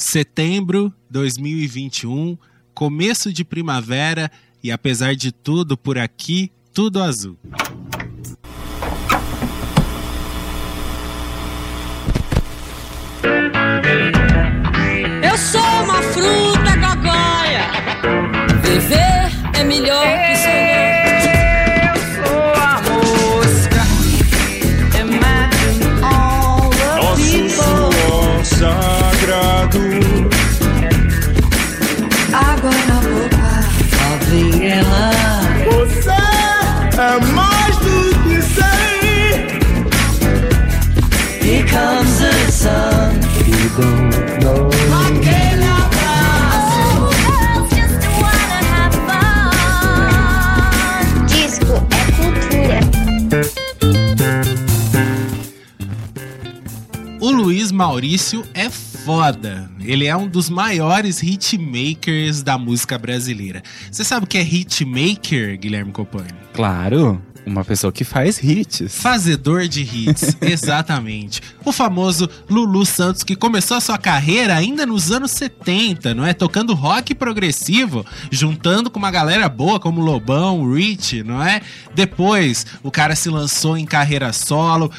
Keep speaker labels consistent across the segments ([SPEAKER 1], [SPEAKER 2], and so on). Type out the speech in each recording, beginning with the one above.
[SPEAKER 1] Setembro 2021, começo de primavera e apesar de tudo por aqui, tudo azul. Maurício é foda. Ele é um dos maiores hitmakers da música brasileira. Você sabe o que é hitmaker, Guilherme Copani?
[SPEAKER 2] Claro, uma pessoa que faz hits.
[SPEAKER 1] Fazedor de hits, exatamente. O famoso Lulu Santos, que começou a sua carreira ainda nos anos 70, não é? Tocando rock progressivo, juntando com uma galera boa como Lobão, Rich, não é? Depois, o cara se lançou em carreira solo,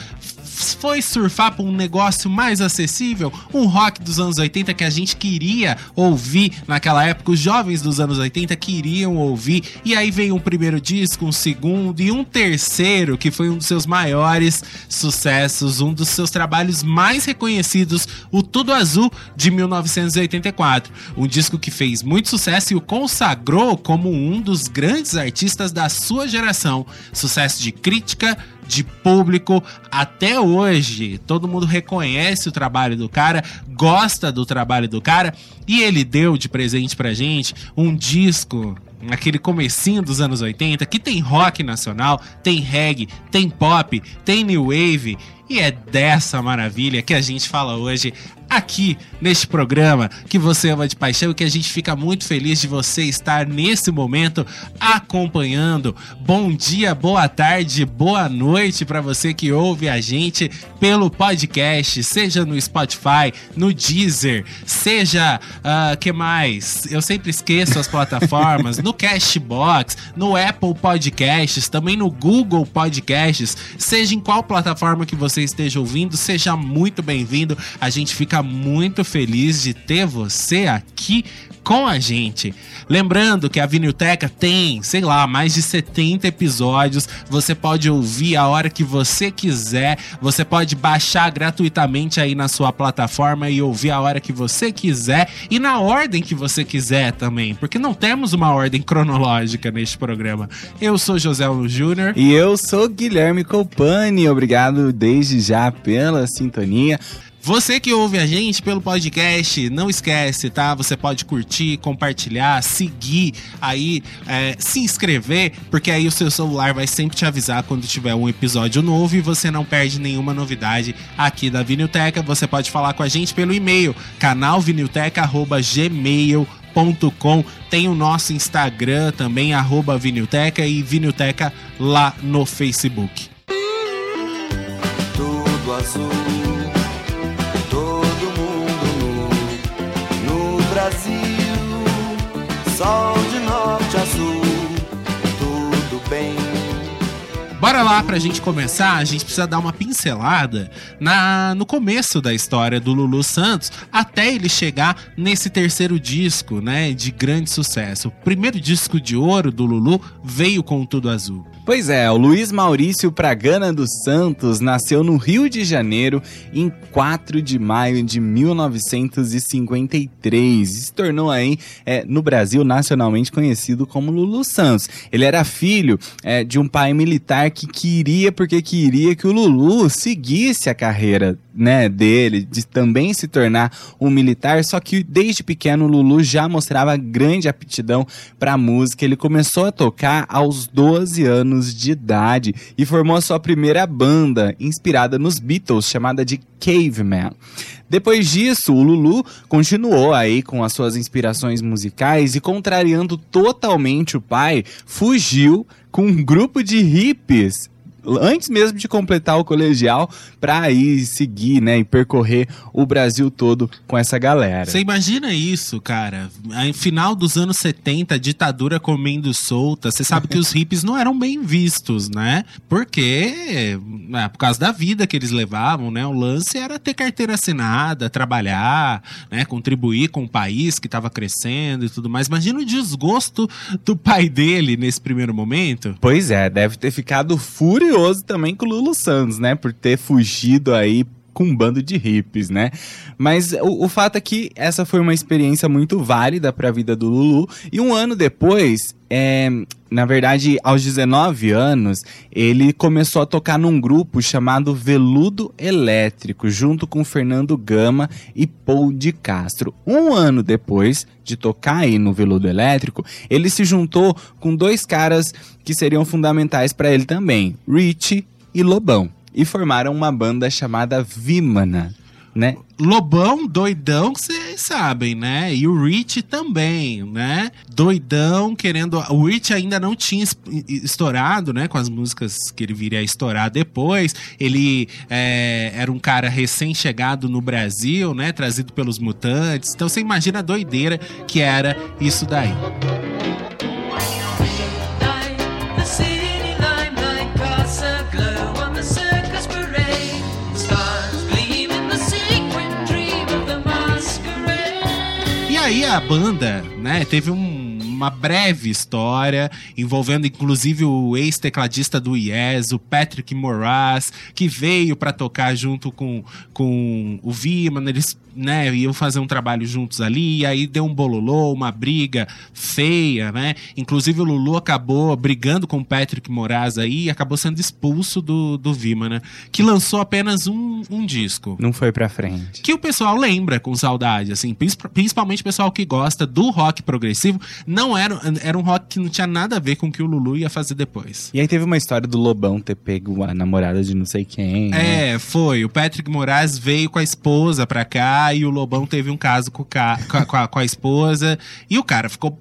[SPEAKER 1] foi surfar para um negócio mais acessível, um rock dos anos 80 que a gente queria ouvir naquela época, os jovens dos anos 80 queriam ouvir, e aí veio um primeiro disco, um segundo e um terceiro, que foi um dos seus maiores sucessos, um dos seus trabalhos mais reconhecidos, o Tudo Azul de 1984. Um disco que fez muito sucesso e o consagrou como um dos grandes artistas da sua geração. Sucesso de crítica, de público até hoje. Todo mundo reconhece o trabalho do cara, gosta do trabalho do cara e ele deu de presente pra gente um disco naquele comecinho dos anos 80 que tem rock nacional, tem reggae, tem pop, tem new wave e é dessa maravilha que a gente fala hoje aqui neste programa que você ama de paixão e que a gente fica muito feliz de você estar nesse momento acompanhando. Bom dia, boa tarde, boa noite para você que ouve a gente pelo podcast, seja no Spotify, no Deezer, seja ah, que mais? Eu sempre esqueço as plataformas, no Cashbox, no Apple Podcasts, também no Google Podcasts, seja em qual plataforma que você esteja ouvindo, seja muito bem-vindo. A gente fica muito feliz de ter você aqui com a gente. Lembrando que a Vinilteca tem, sei lá, mais de 70 episódios. Você pode ouvir a hora que você quiser. Você pode baixar gratuitamente aí na sua plataforma e ouvir a hora que você quiser e na ordem que você quiser também, porque não temos uma ordem cronológica neste programa. Eu sou José Lu Júnior.
[SPEAKER 2] E eu sou Guilherme Colpani, obrigado desde já pela sintonia.
[SPEAKER 1] Você que ouve a gente pelo podcast, não esquece, tá? Você pode curtir, compartilhar, seguir aí, é, se inscrever, porque aí o seu celular vai sempre te avisar quando tiver um episódio novo e você não perde nenhuma novidade aqui da Vinilteca. Você pode falar com a gente pelo e-mail, canalvinilteca.gmail.com Tem o nosso Instagram também, arroba Vinilteca e Vinilteca lá no Facebook.
[SPEAKER 3] tudo azul, Brasil, sol de norte a tudo bem.
[SPEAKER 1] Bora lá pra gente começar, a gente precisa dar uma pincelada na, no começo da história do Lulu Santos, até ele chegar nesse terceiro disco, né, de grande sucesso. O primeiro disco de ouro do Lulu veio com Tudo Azul.
[SPEAKER 2] Pois é, o Luiz Maurício Pragana dos Santos nasceu no Rio de Janeiro em 4 de maio de 1953 e se tornou aí é, no Brasil nacionalmente conhecido como Lulu Santos. Ele era filho é, de um pai militar que queria porque queria que o Lulu seguisse a carreira né, dele, de também se tornar um militar, só que desde pequeno o Lulu já mostrava grande aptidão para música. Ele começou a tocar aos 12 anos de idade e formou a sua primeira banda, inspirada nos Beatles, chamada de Caveman. Depois disso, o Lulu continuou aí com as suas inspirações musicais e, contrariando totalmente o pai, fugiu com um grupo de hippies antes mesmo de completar o colegial, pra ir seguir, né, e percorrer o Brasil todo com essa galera.
[SPEAKER 1] Você imagina isso, cara? Aí, final dos anos 70, a ditadura comendo solta. Você sabe que os hippies não eram bem vistos, né? Porque, é, por causa da vida que eles levavam, né? O lance era ter carteira assinada, trabalhar, né? Contribuir com o país que estava crescendo e tudo mais. Imagina o desgosto do pai dele nesse primeiro momento.
[SPEAKER 2] Pois é, deve ter ficado furioso também com o Lulu Santos, né? Por ter fugido aí com um bando de hippies, né? Mas o, o fato é que essa foi uma experiência muito válida para a vida do Lulu. E um ano depois, é, na verdade, aos 19 anos, ele começou a tocar num grupo chamado Veludo Elétrico, junto com Fernando Gama e Paul de Castro. Um ano depois de tocar aí no Veludo Elétrico, ele se juntou com dois caras que seriam fundamentais para ele também, Rich e Lobão e formaram uma banda chamada Vimana, né?
[SPEAKER 1] Lobão, doidão, vocês sabem, né? E o Rich também, né? Doidão, querendo. O Rich ainda não tinha es- estourado, né? Com as músicas que ele viria a estourar depois. Ele é, era um cara recém-chegado no Brasil, né? Trazido pelos mutantes. Então você imagina a doideira que era isso daí. Banda, né, teve um- uma breve história envolvendo inclusive o ex-tecladista do Yes, o Patrick Moraz, que veio pra tocar junto com, com o Viman, eles né, iam fazer um trabalho juntos ali, e aí deu um bololô, uma briga feia, né? Inclusive o Lulu acabou brigando com o Patrick Moraz aí e acabou sendo expulso do, do Viman, né? Que lançou apenas um, um disco
[SPEAKER 2] Não foi pra frente.
[SPEAKER 1] que o pessoal lembra com saudade, assim, princip- principalmente o pessoal que gosta do rock progressivo, não era, era um rock que não tinha nada a ver com o que o Lulu ia fazer depois.
[SPEAKER 2] E aí teve uma história do Lobão ter pego a namorada de não sei quem. né?
[SPEAKER 1] É, foi. O Patrick Moraes veio com a esposa pra cá e o Lobão teve um caso com, o ca- com a, com a- esposa. E o cara ficou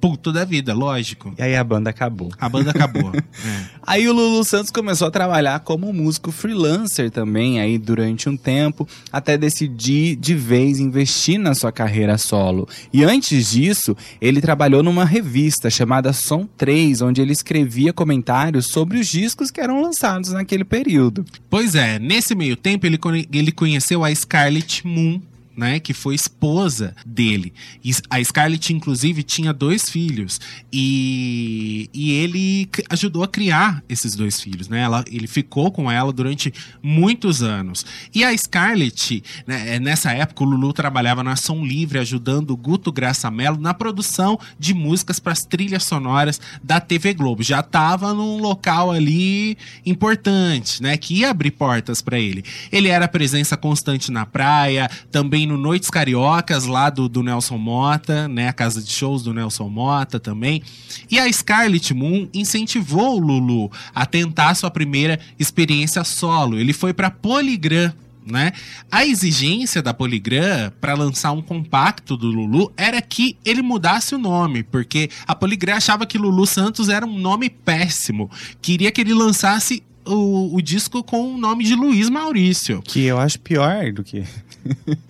[SPEAKER 1] puto da vida, lógico.
[SPEAKER 2] E aí a banda acabou.
[SPEAKER 1] A banda acabou. É.
[SPEAKER 2] Aí o Lulu Santos começou a trabalhar como músico freelancer também aí durante um tempo, até decidir de vez investir na sua carreira solo. E antes disso, ele trabalhou numa revista chamada Som 3, onde ele escrevia comentários sobre os discos que eram lançados naquele período.
[SPEAKER 1] Pois é, nesse meio tempo ele, ele conheceu a Scarlett Moon. Né, que foi esposa dele. E a Scarlett, inclusive, tinha dois filhos. E, e ele ajudou a criar esses dois filhos. Né? Ela, ele ficou com ela durante muitos anos. E a Scarlett, né, é, nessa época, o Lulu trabalhava na Som Livre, ajudando o Guto Graça Mello na produção de músicas para as trilhas sonoras da TV Globo. Já estava num local ali importante, né? Que ia abrir portas para ele. Ele era presença constante na praia, também no Noites Cariocas, lá do, do Nelson Mota, né? A casa de shows do Nelson Mota também. E a Scarlett Moon incentivou o Lulu a tentar sua primeira experiência solo. Ele foi para Polygram né? A exigência da Polygram para lançar um compacto do Lulu era que ele mudasse o nome, porque a Polygram achava que Lulu Santos era um nome péssimo. Queria que ele lançasse o, o disco com o nome de Luiz Maurício.
[SPEAKER 2] Que eu acho pior do que.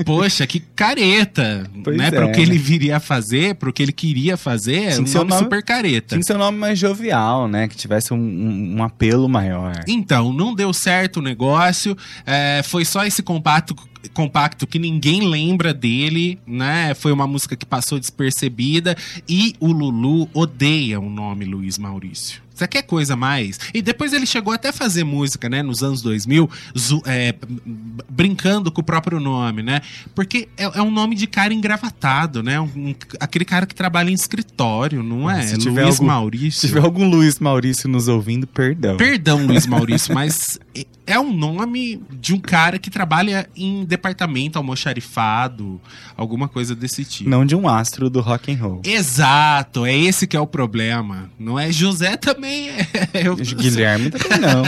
[SPEAKER 1] Poxa, que careta,
[SPEAKER 2] Pois
[SPEAKER 1] né?
[SPEAKER 2] é,
[SPEAKER 1] Para o que
[SPEAKER 2] né?
[SPEAKER 1] ele viria a fazer, para o que ele queria fazer, é
[SPEAKER 2] Tinha
[SPEAKER 1] um
[SPEAKER 2] que ser
[SPEAKER 1] nome
[SPEAKER 2] um nome-
[SPEAKER 1] super careta.
[SPEAKER 2] Tinha que ser um nome mais jovial, né? Que tivesse um, um- um apelo maior.
[SPEAKER 1] Então, não deu certo o negócio. é, foi só esse compacto, compacto que ninguém lembra dele, né? Foi uma música que passou despercebida. E o Lulu odeia o nome Luiz Maurício. Você quer coisa mais? E depois ele chegou até a fazer música, né? Nos anos 2000, zo- é, brincando com o próprio nome, né? Porque é, é um nome de cara engravatado, né? Um- um- aquele cara que trabalha em escritório, não é?
[SPEAKER 2] Se tiver
[SPEAKER 1] Luiz
[SPEAKER 2] algum-
[SPEAKER 1] Maurício.
[SPEAKER 2] Se tiver algum Luiz Maurício nos ouvindo, perdão.
[SPEAKER 1] Perdão, Luiz Maurício, mas é um nome de um cara que trabalha em departamento almoxarifado, alguma coisa desse tipo.
[SPEAKER 2] Não de um astro do rock and roll.
[SPEAKER 1] Exato, é esse que é o problema. Não é José também é. eu-
[SPEAKER 2] Guilherme também não.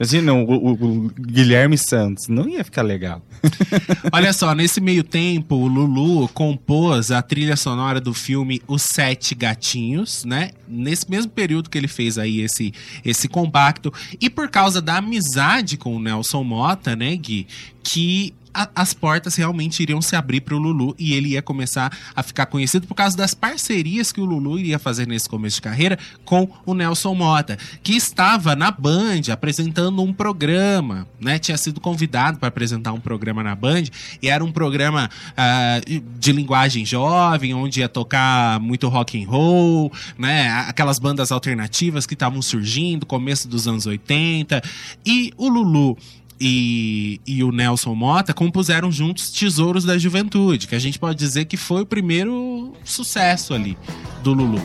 [SPEAKER 2] Imagina o, o- o Guilherme Santos. Não ia ficar legal.
[SPEAKER 1] Olha só, nesse meio tempo, o Lulu compôs a trilha sonora do filme Os Sete Gatinhos, né? Nesse mesmo período que ele fez aí esse, esse compacto. E por causa da amizade com o Nelson Mota, né, Gui? Que a- as portas realmente iriam se abrir para o Lulu e ele ia começar a ficar conhecido por causa das parcerias que o Lulu iria fazer nesse começo de carreira com o Nelson Mota, que estava na Band apresentando um programa, né? Tinha sido convidado para apresentar um programa na Band e era um programa ah, de linguagem jovem, onde ia tocar muito rock and roll, né? Aquelas bandas alternativas que estavam surgindo, começo dos anos 80. E o Lulu e, e o Nelson Mota compuseram juntos Tesouros da Juventude, que a gente pode dizer que foi o primeiro sucesso ali do Lulu.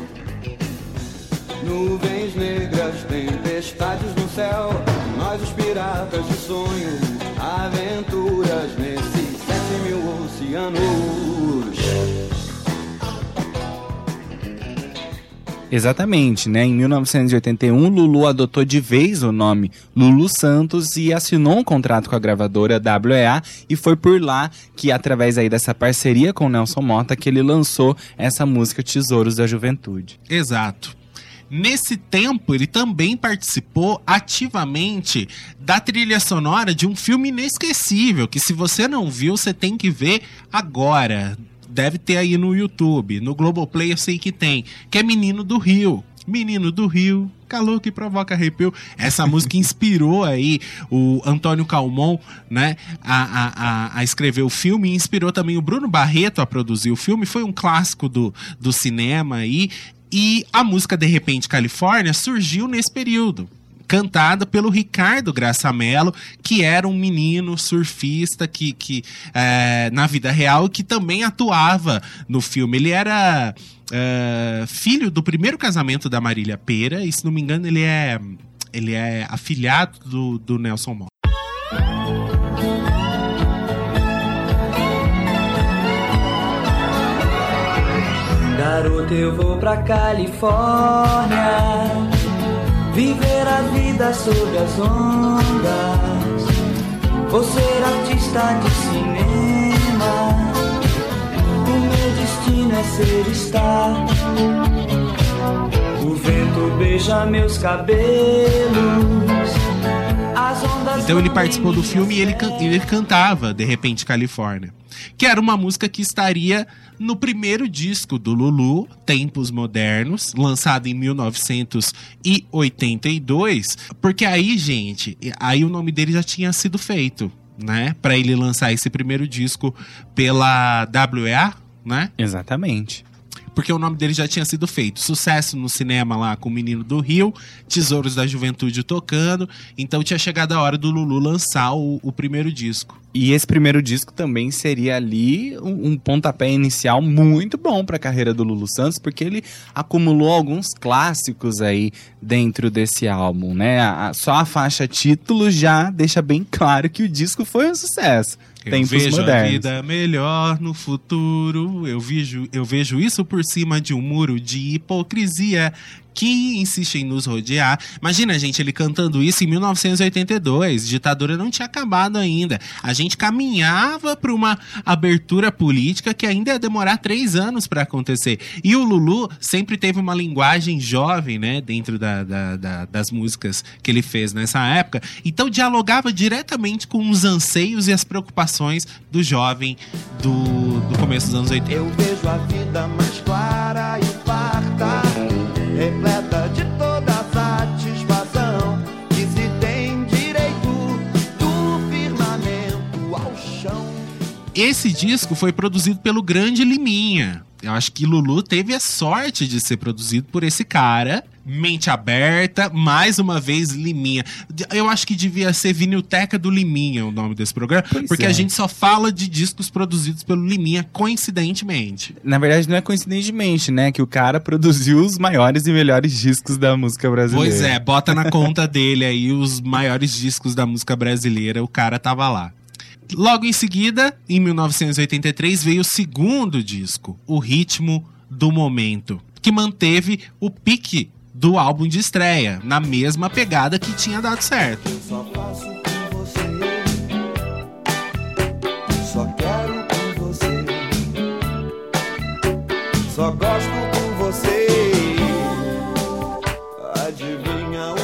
[SPEAKER 3] Nuvens negras, tempestades no céu, nós os piratas de sonho, aventuras nesses sete mil oceanos.
[SPEAKER 2] Exatamente, né? Em 1981, Lulu adotou de vez o nome Lulu Santos e assinou um contrato com a gravadora WEA e foi por lá que, através aí dessa parceria com Nelson Mota, que ele lançou essa música Tesouros da Juventude.
[SPEAKER 1] Exato. Nesse tempo, ele também participou ativamente da trilha sonora de um filme inesquecível, que se você não viu, você tem que ver agora. Deve ter aí no YouTube, no Globoplay eu sei que tem, que é Menino do Rio. Menino do Rio, calor que provoca arrepio. Essa música inspirou aí o Antônio Calmon, né, a, a, a, escrever o filme, e inspirou também o Bruno Barreto a produzir o filme. Foi um clássico do, do cinema aí. E a música De Repente Califórnia surgiu nesse período. Cantada pelo Ricardo Graça Mello, que era um menino surfista que, que é, na vida real, que também atuava no filme. Ele era é, filho do primeiro casamento da Marília Pera, e se não me engano, ele é, ele é afilhado do, do Nelson Mota.
[SPEAKER 4] Garoto, eu vou pra Califórnia Viver a vida sob as ondas. Vou ser artista de cinema. O meu destino é ser star. O vento beija meus cabelos
[SPEAKER 1] Então ele participou do filme e ele, ele cantava De Repente Califórnia. Que era uma música que estaria no primeiro disco do Lulu, Tempos Modernos, lançado em 1982. Porque aí, gente, aí o nome dele já tinha sido feito, né? Pra ele lançar esse primeiro disco pela WEA, né?
[SPEAKER 2] Exatamente.
[SPEAKER 1] Porque o nome dele já tinha sido feito. Sucesso no cinema lá com o Menino do Rio, Tesouros da Juventude tocando. Então tinha chegado a hora do Lulu lançar o, o primeiro disco.
[SPEAKER 2] E esse primeiro disco também seria ali um, um pontapé inicial muito bom para a carreira do Lulu Santos, porque ele acumulou alguns clássicos aí dentro desse álbum, né? A- só a faixa título já deixa bem claro que o disco foi um sucesso.
[SPEAKER 1] Eu
[SPEAKER 2] Tempos
[SPEAKER 1] vejo a
[SPEAKER 2] modernos.
[SPEAKER 1] vida melhor no futuro. Eu vejo, eu vejo isso por cima de um muro de hipocrisia que insiste em nos rodear. Imagina, gente, ele cantando isso em 1982. Ditadura não tinha acabado ainda. A gente caminhava para uma abertura política que ainda ia demorar três anos para acontecer. E o Lulu sempre teve uma linguagem jovem, né, dentro da- da- da- das músicas que ele fez nessa época. Então dialogava diretamente com os anseios e as preocupações do jovem do, do começo dos anos 80.
[SPEAKER 3] Eu vejo a vida mais clara e Hey,
[SPEAKER 1] Esse disco foi produzido pelo grande Liminha. Eu acho que Lulu teve a sorte de ser produzido por esse cara. Mente aberta, mais uma vez Liminha. Eu acho que devia ser Vinilteca do Liminha o nome desse programa,
[SPEAKER 2] Pois
[SPEAKER 1] porque
[SPEAKER 2] é.
[SPEAKER 1] a gente só fala de discos produzidos pelo Liminha, coincidentemente.
[SPEAKER 2] Na verdade, não é coincidentemente, né? Que o cara produziu os maiores e melhores discos da música brasileira.
[SPEAKER 1] Pois é, bota na conta dele aí os maiores discos da música brasileira, o cara tava lá. Logo em seguida, em 1983, veio o segundo disco, O Ritmo do Momento, que manteve o pique do álbum de estreia, na mesma pegada que tinha dado certo.
[SPEAKER 3] Só quero com você. Só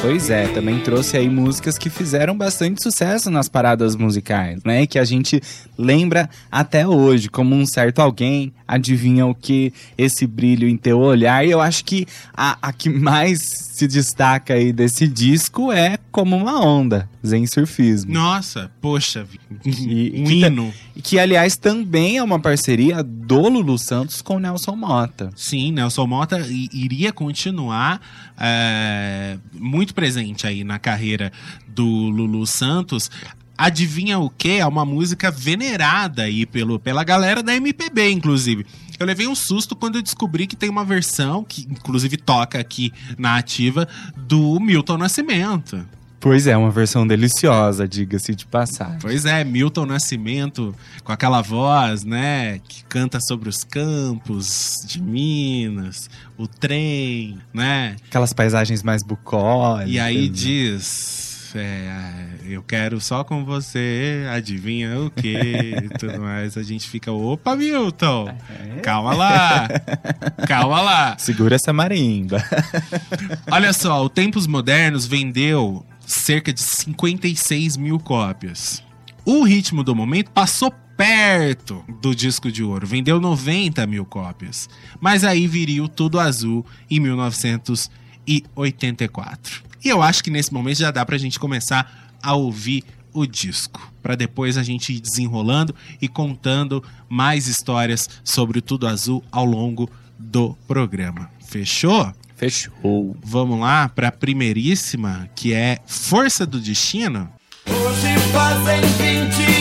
[SPEAKER 2] Pois é, também trouxe aí músicas que fizeram bastante sucesso nas paradas musicais, né? Que a gente lembra até hoje, como um certo alguém, adivinha o que esse brilho em teu olhar. E eu acho que a, a que mais se destaca aí desse disco é Como uma Onda, Zen Surfismo.
[SPEAKER 1] Nossa, poxa,
[SPEAKER 2] E-
[SPEAKER 1] um
[SPEAKER 2] que
[SPEAKER 1] hino.
[SPEAKER 2] Que, aliás, também é uma parceria do Lulu Santos com Nelson Mota.
[SPEAKER 1] Sim, Nelson Mota iria continuar é, muito presente aí na carreira do Lulu Santos. Adivinha o que? É uma música venerada aí pelo, pela galera da MPB, inclusive. Eu levei um susto quando eu descobri que tem uma versão, que inclusive toca aqui na ativa, do Milton Nascimento.
[SPEAKER 2] Pois é, uma versão deliciosa, diga-se de passagem.
[SPEAKER 1] Pois é, Milton Nascimento, com aquela voz, né, que canta sobre os campos de Minas, o trem, né?
[SPEAKER 2] Aquelas paisagens mais bucólicas.
[SPEAKER 1] E aí diz, é, eu quero só com você, adivinha o que e tudo mais. A gente fica, opa, Milton, calma lá, calma lá.
[SPEAKER 2] Segura essa marimba.
[SPEAKER 1] Olha só, o Tempos Modernos vendeu cerca de 56 mil cópias. O ritmo do momento passou perto do disco de ouro, vendeu 90 mil cópias. Mas aí viria o Tudo Azul em 1984. E eu acho que nesse momento já dá pra gente começar a ouvir o disco, Pra depois a gente ir desenrolando e contando mais histórias sobre o Tudo Azul ao longo do programa. Fechou?
[SPEAKER 2] Fechou.
[SPEAKER 1] Vamos lá para a primeiríssima, que é Força do Destino.
[SPEAKER 3] Hoje fazem 20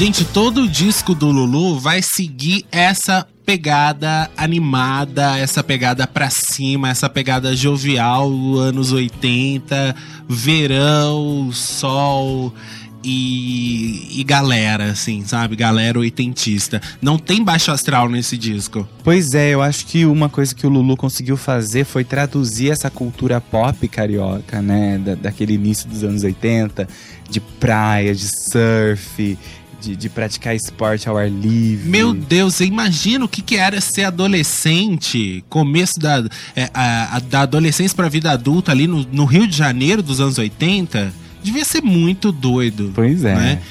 [SPEAKER 1] Gente, todo o disco do Lulu vai seguir essa pegada animada, essa pegada pra cima, essa pegada jovial, anos 80, verão, sol e, e galera, assim, sabe? Galera oitentista. Não tem baixo astral nesse disco.
[SPEAKER 2] Pois é, eu acho que uma coisa que o Lulu conseguiu fazer foi traduzir essa cultura pop carioca, né? Da, daquele início dos anos 80, de praia, de surf, de, de praticar esporte ao ar livre.
[SPEAKER 1] Meu Deus, imagina o que, que era ser adolescente, começo da, é, a- a- da adolescência pra vida adulta ali no, no Rio de Janeiro dos anos 80? Devia ser muito doido.
[SPEAKER 2] Pois é.
[SPEAKER 1] né?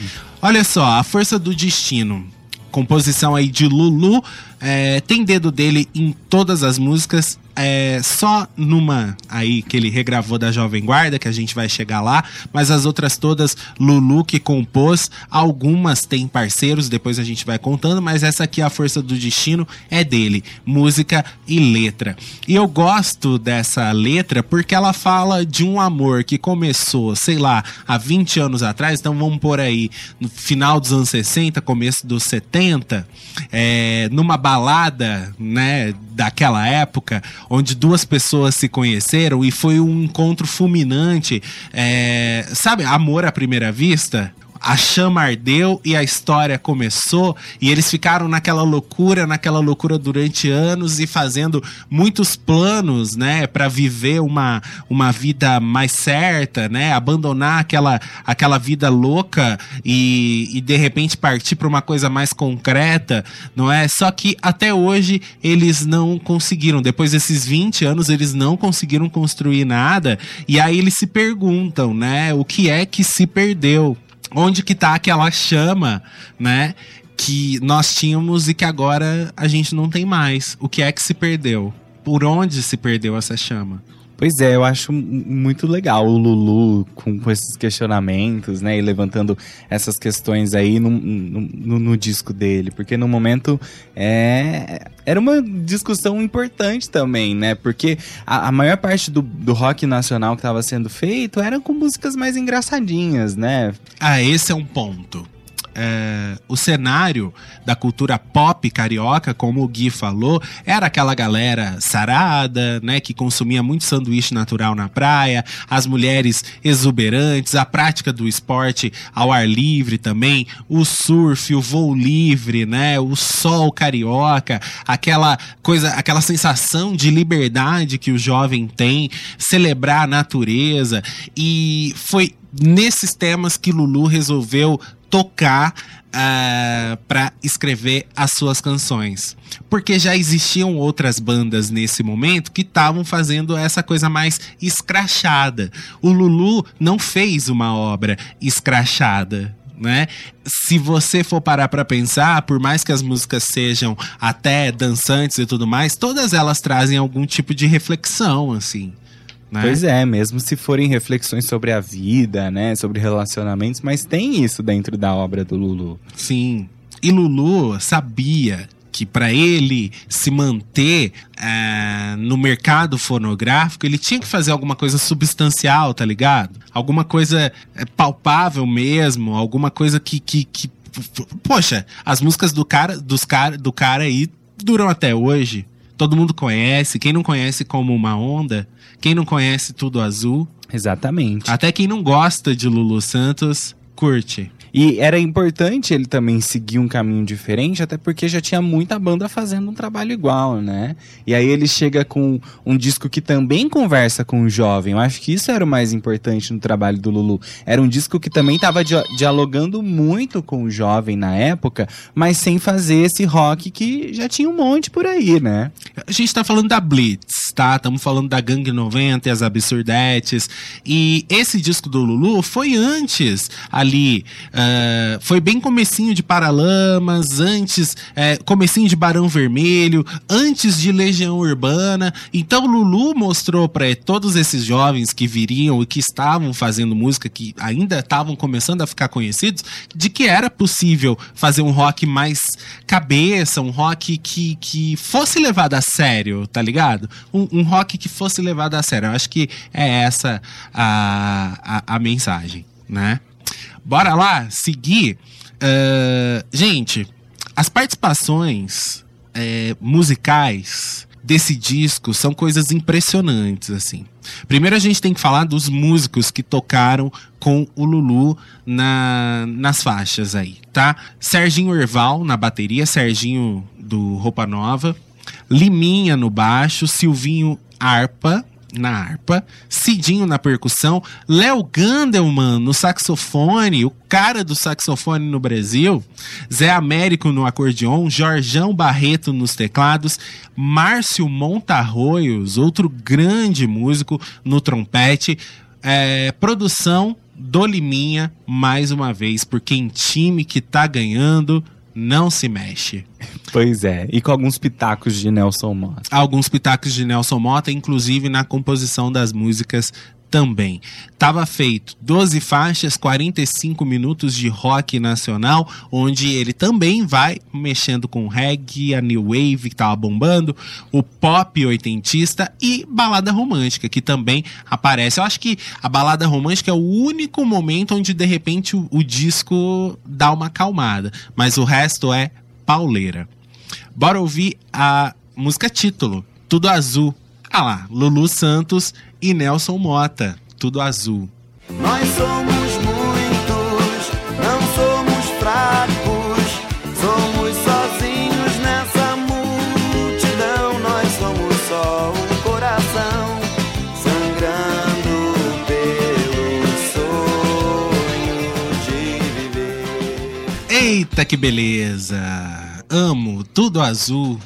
[SPEAKER 1] Olha só, A Força do Destino. Composição aí de Lulu. é, tem dedo dele em todas as músicas. É, só numa aí que ele regravou da Jovem Guarda, que a gente vai chegar lá. Mas as outras todas, Lulu que compôs. Algumas tem parceiros, depois a gente vai contando. Mas essa aqui, A Força do Destino, é dele. Música e letra. E eu gosto dessa letra porque ela fala de um amor que começou, sei lá, há 20 anos atrás. Então vamos por aí, no final dos anos 60, começo dos 70, é, numa balada, né, daquela época, onde duas pessoas se conheceram e foi um encontro fulminante. é, sabe, amor à primeira vista? A chama ardeu e a história começou, e eles ficaram naquela loucura, naquela loucura durante anos e fazendo muitos planos, né, para viver uma, uma vida mais certa, né, abandonar aquela, aquela vida louca e, e de repente partir para uma coisa mais concreta, não é? Só que até hoje eles não conseguiram, depois desses 20 anos, eles não conseguiram construir nada, e aí eles se perguntam, né, o que é que se perdeu? Onde que tá aquela chama, né? Que nós tínhamos e que agora a gente não tem mais. O que é que se perdeu? Por onde se perdeu essa chama?
[SPEAKER 2] Pois é, eu acho muito legal o Lulu com, com esses questionamentos, né? E levantando essas questões aí no, no, no- disco dele. Porque no momento é, era uma discussão importante também, né? Porque a, a maior parte do, do rock nacional que estava sendo feito era com músicas mais engraçadinhas, né?
[SPEAKER 1] Ah, esse é um ponto. É, o cenário da cultura pop carioca, como o Gui falou, era aquela galera sarada, né, que consumia muito sanduíche natural na praia, as mulheres exuberantes, a prática do esporte ao ar livre também, o surf, o voo livre, né, o sol carioca, aquela coisa, aquela sensação de liberdade que o jovem tem, celebrar a natureza. E foi nesses temas que Lulu resolveu tocar para escrever as suas canções. Porque já existiam outras bandas nesse momento que estavam fazendo essa coisa mais escrachada. O Lulu não fez uma obra escrachada. Né? Se você for parar para pensar, por mais que as músicas sejam até dançantes e tudo mais, todas elas trazem algum tipo de reflexão, assim. Né?
[SPEAKER 2] Pois é, mesmo se forem reflexões sobre a vida, né, sobre relacionamentos, mas tem isso dentro da obra do Lulu.
[SPEAKER 1] Sim. E Lulu sabia que para ele se manter é, no mercado fonográfico, ele tinha que fazer alguma coisa substancial, tá ligado? Alguma coisa é, palpável mesmo, alguma coisa que, que, que. Poxa, as músicas do cara, dos cara, do cara aí duram até hoje. Todo mundo conhece. Quem não conhece como uma onda, quem não conhece Tudo Azul,
[SPEAKER 2] Exatamente.
[SPEAKER 1] até quem não gosta de Lulu Santos, curte.
[SPEAKER 2] E era importante ele também seguir um caminho diferente, até porque já tinha muita banda fazendo um trabalho igual, né? E aí ele chega com um disco que também conversa com o jovem. Eu acho que isso era o mais importante no trabalho do Lulu. Era um disco que também estava dialogando muito com o jovem na época, mas sem fazer esse rock que já tinha um monte por aí, né?
[SPEAKER 1] A gente tá falando da Blitz, tá? Estamos falando da Gangue 90 e as Absurdetes. E esse disco do Lulu foi antes ali. Ah, foi bem comecinho de Paralamas, antes, é, comecinho de Barão Vermelho, antes de Legião Urbana. Então Lulu mostrou para todos esses jovens que viriam e que estavam fazendo música, que ainda estavam começando a ficar conhecidos, de que era possível fazer um rock mais cabeça, um rock que, que fosse levado a sério, tá ligado? Um, um rock que fosse levado a sério. Eu acho que é essa a, a, a mensagem, né? Bora lá, seguir. Ah, gente, as participações é, musicais desse disco são coisas impressionantes, assim. Primeiro a gente tem que falar dos músicos que tocaram com o Lulu na, nas faixas aí, tá? Serginho Erval na bateria, Serginho do Roupa Nova, Liminha no baixo, Silvinho harpa na harpa, Cidinho na percussão, Léo Gandelman no saxofone, o cara do saxofone no Brasil, Zé Américo no acordeon, Jorjão Barreto nos teclados, Márcio Montarroios, outro grande músico no trompete, é, produção do Liminha, mais uma vez, porque em time que tá ganhando, não se mexe.
[SPEAKER 2] Pois é. E com alguns pitacos de Nelson Mota.
[SPEAKER 1] alguns pitacos de Nelson Mota, inclusive na composição das músicas também. Tava feito 12 faixas, 45 minutos de rock nacional, onde ele também vai mexendo com reggae, a new wave que tava bombando, o pop oitentista e balada romântica, que também aparece. Eu acho que a balada romântica é o único momento onde de repente o, o disco dá uma acalmada, mas o resto é pauleira. Bora ouvir a música título, Tudo Azul. Ah lá, Lulu Santos e Nelson Mota, Tudo Azul.
[SPEAKER 3] Nós somos muitos, não somos fracos. Somos sozinhos nessa multidão. Nós somos só um coração sangrando pelo sonho de viver.
[SPEAKER 1] Eita que beleza! Amo, Tudo Azul.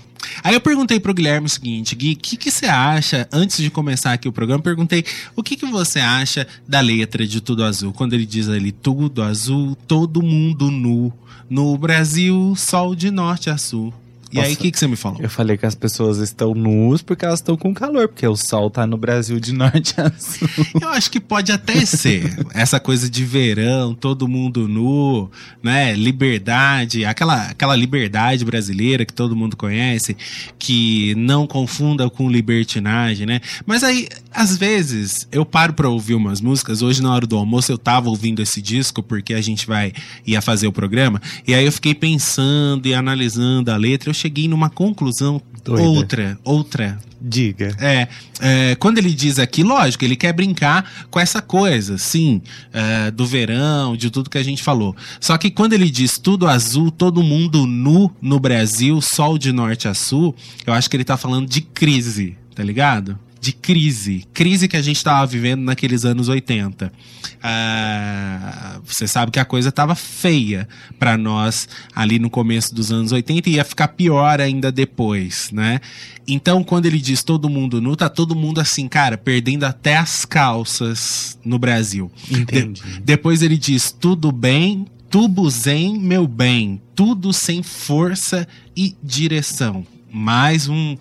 [SPEAKER 1] Aí eu perguntei pro Guilherme o seguinte, Gui, o que, que você acha, antes de começar aqui o programa, perguntei o que, que você acha da letra de Tudo Azul, quando ele diz ali, tudo azul, todo mundo nu, no Brasil, sol de norte a sul. E aí, o que, que você me falou?
[SPEAKER 2] Eu falei que as pessoas estão nuas porque elas estão com calor, porque o sol tá no Brasil de norte a sul.
[SPEAKER 1] Eu acho que pode até ser essa coisa de verão, todo mundo nu, né? Liberdade, aquela, aquela liberdade brasileira que todo mundo conhece, que não confunda com libertinagem, né? Mas aí, às vezes, eu paro pra ouvir umas músicas. Hoje, na hora do almoço, eu tava ouvindo esse disco porque a gente vai ia fazer o programa. E aí eu fiquei pensando e analisando a letra. Eu cheguei numa conclusão
[SPEAKER 2] Doida.
[SPEAKER 1] outra, outra,
[SPEAKER 2] Diga.
[SPEAKER 1] é, é, quando ele diz aqui, lógico, ele quer brincar com essa coisa, sim, é, do verão, de tudo que a gente falou. Só que quando ele diz tudo azul, todo mundo nu no Brasil, sol de norte a sul, eu acho que ele tá falando de crise, tá ligado? De crise. Crise que a gente tava vivendo naqueles anos 80. Ah, você sabe que a coisa tava feia para nós ali no começo dos anos 80 e ia ficar pior ainda depois, né? Então, quando ele diz todo mundo nu, tá todo mundo assim, cara, perdendo até as calças no Brasil.
[SPEAKER 2] Entendi.
[SPEAKER 1] De- depois ele diz tudo bem, tubo zen, meu bem, tudo sem força e direção. Mais um,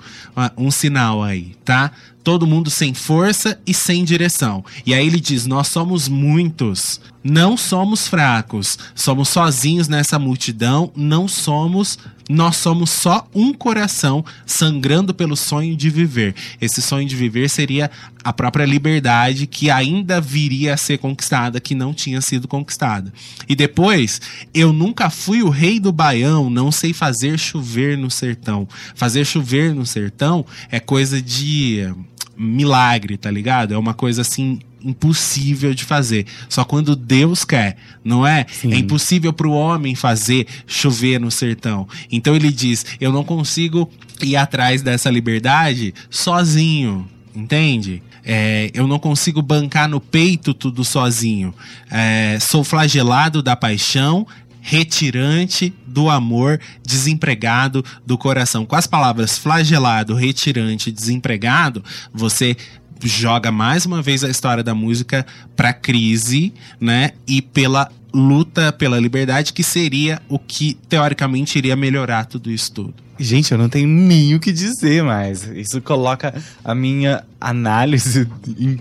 [SPEAKER 1] um sinal aí, tá? Todo mundo sem força e sem direção. E aí ele diz: Nós somos muitos, não somos fracos, somos sozinhos nessa multidão, não somos. Nós somos só um coração sangrando pelo sonho de viver. Esse sonho de viver seria a própria liberdade que ainda viria a ser conquistada, que não tinha sido conquistada. E depois, eu nunca fui o rei do baião, não sei fazer chover no sertão. Fazer chover no sertão é coisa de milagre, tá ligado? É uma coisa assim impossível de fazer. Só quando Deus quer, não é?
[SPEAKER 2] Sim.
[SPEAKER 1] É impossível para o homem fazer chover no sertão. Então ele diz: eu não consigo ir atrás dessa liberdade sozinho, entende? É, eu não consigo bancar no peito tudo sozinho. É, sou flagelado da paixão, retirante do amor, desempregado do coração. Com as palavras flagelado, retirante, desempregado, você joga mais uma vez a história da música pra crise, né? E pela luta pela liberdade, que seria o que teoricamente iria melhorar tudo isso tudo.
[SPEAKER 2] Gente, eu não tenho nem o que dizer mais. Isso coloca a minha análise, em-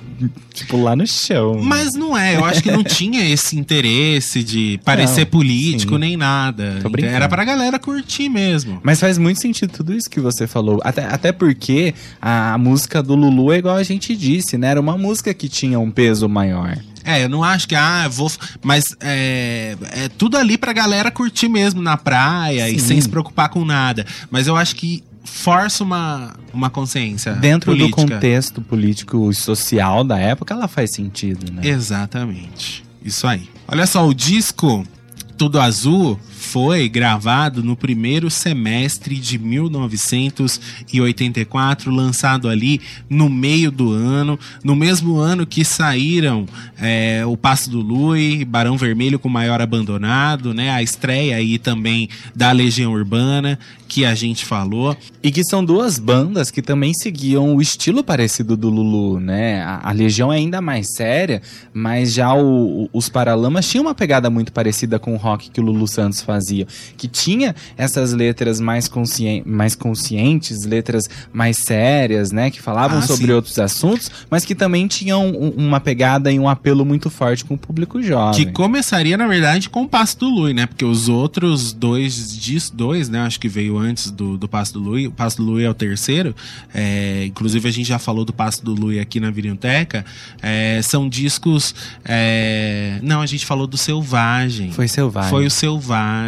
[SPEAKER 2] tipo, lá no chão.
[SPEAKER 1] Mas não é, eu acho que não tinha esse interesse de parecer
[SPEAKER 2] Não,
[SPEAKER 1] político
[SPEAKER 2] sim.
[SPEAKER 1] nem nada. Era pra galera curtir mesmo.
[SPEAKER 2] Mas faz muito sentido tudo isso que você falou. Até, até porque a, música do Lulu é igual a gente disse, né? Era uma música que tinha um peso maior.
[SPEAKER 1] É, eu não acho que, ah, eu vou. Mas é, é tudo ali pra galera curtir mesmo na praia e
[SPEAKER 2] Sim.
[SPEAKER 1] sem se preocupar com nada. Mas eu acho que força uma, uma consciência.
[SPEAKER 2] Dentro do
[SPEAKER 1] política.
[SPEAKER 2] contexto político e social da época, ela faz sentido, né?
[SPEAKER 1] Exatamente. Isso aí. Olha só, o disco Tudo Azul foi gravado no primeiro semestre de 1984, lançado ali no meio do ano, no mesmo ano que saíram é, O Passo do Lui, Barão Vermelho com Maior Abandonado, né? A estreia aí também da Legião Urbana, que a gente falou.
[SPEAKER 2] E que são duas bandas que também seguiam o estilo parecido do Lulu, né? A, a Legião é ainda mais séria, mas já o- o- os Paralamas tinham uma pegada muito parecida com o rock que o Lulu Santos fazia, que tinha essas letras mais, conscien mais conscientes, letras mais sérias, né? Que falavam
[SPEAKER 1] Ah,
[SPEAKER 2] sobre
[SPEAKER 1] sim.
[SPEAKER 2] outros assuntos, mas que também tinham um- uma pegada e um apelo muito forte com o público jovem.
[SPEAKER 1] Que começaria, na verdade, com o Passo do Lui, né? Porque os outros dois, dis, dois né? Acho que veio antes do, do Passo do Lui. O Passo do Lui é o terceiro. É, inclusive, a gente já falou do Passo do Lui aqui na Videoteca. É, são discos. é, Não, a gente falou do Selvagem.
[SPEAKER 2] Foi selvagem.
[SPEAKER 1] Foi o Selvagem.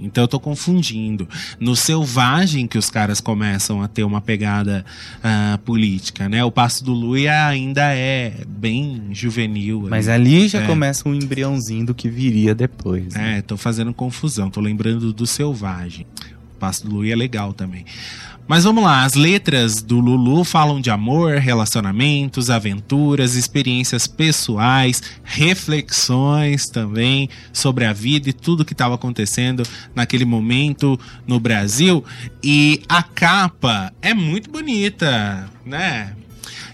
[SPEAKER 1] Então eu tô confundindo. No Selvagem que os caras começam a ter uma pegada ah, política, né? O Passo do Lui ainda é bem juvenil. ali.
[SPEAKER 2] Mas ali já
[SPEAKER 1] É.
[SPEAKER 2] começa um embriãozinho do que viria depois. né?
[SPEAKER 1] É, tô fazendo confusão, tô lembrando do Selvagem. O Passo do Lui é legal também. Mas vamos lá, as letras do Lulu falam de amor, relacionamentos, aventuras, experiências pessoais, reflexões também sobre a vida e tudo que estava acontecendo naquele momento no Brasil. E a capa é muito bonita, né?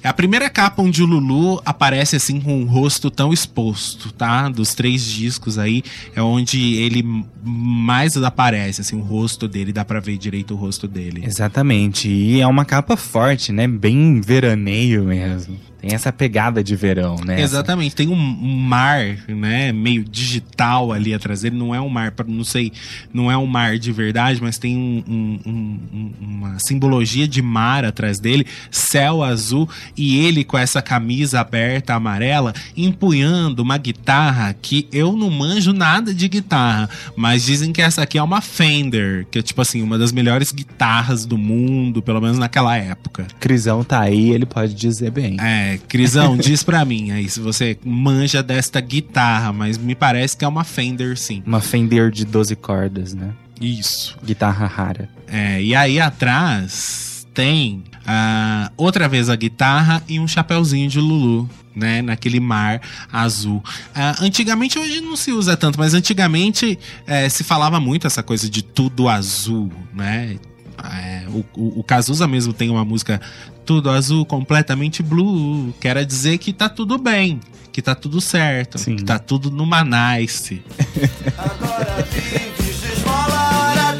[SPEAKER 1] É a primeira capa onde o Lulu aparece assim com o rosto tão exposto, tá? Dos três discos aí, é onde ele mais aparece, assim, o rosto dele, dá pra ver direito o rosto dele.
[SPEAKER 2] Exatamente. E é uma capa forte, né? Bem veraneio mesmo. Tem essa pegada de verão, né?
[SPEAKER 1] Exatamente, tem um, um mar, né, meio digital ali atrás dele. Não é um mar, não sei, não é um mar de verdade, mas tem um- um- uma simbologia de mar atrás dele, céu azul e ele com essa camisa aberta amarela, empunhando uma guitarra que eu não manjo nada de guitarra, mas dizem que essa aqui é uma Fender, que é tipo assim uma das melhores guitarras do mundo, pelo menos naquela época.
[SPEAKER 2] Crisão tá aí, ele pode dizer bem.
[SPEAKER 1] É, Crisão, diz pra mim aí se você manja desta guitarra, mas me parece que é uma Fender sim.
[SPEAKER 2] Uma Fender de 12 cordas, né?
[SPEAKER 1] Isso.
[SPEAKER 2] Guitarra rara.
[SPEAKER 1] É, e aí atrás tem ah, outra vez a guitarra e um chapeuzinho de Lulu. Né, naquele mar azul. Ah, antigamente, hoje não se usa tanto, mas antigamente eh, se falava muito essa coisa de tudo azul, né? É, o, o, o Cazuza mesmo tem uma música Tudo Azul, completamente blue. Quer dizer que tá tudo bem, que tá tudo certo,
[SPEAKER 2] Sim.
[SPEAKER 1] que tá tudo numa nice.
[SPEAKER 3] Agora vives de esmola,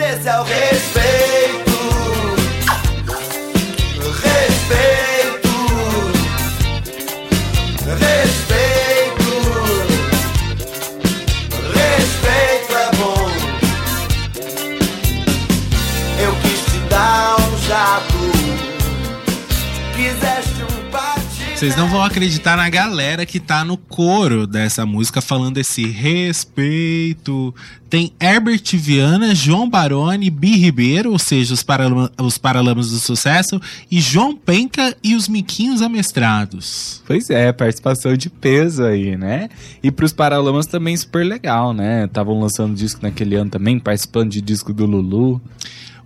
[SPEAKER 1] Vocês não vão acreditar na galera que tá no coro dessa música falando esse respeito. Tem Herbert Viana, João Baroni, Bi Ribeiro, ou seja, os, paralama, os Paralamas do Sucesso, e João Penca e os Miquinhos Amestrados.
[SPEAKER 2] Pois é, participação de peso aí, né? E pros Paralamas também super legal, né? Estavam lançando disco naquele ano também, participando de disco do Lulu.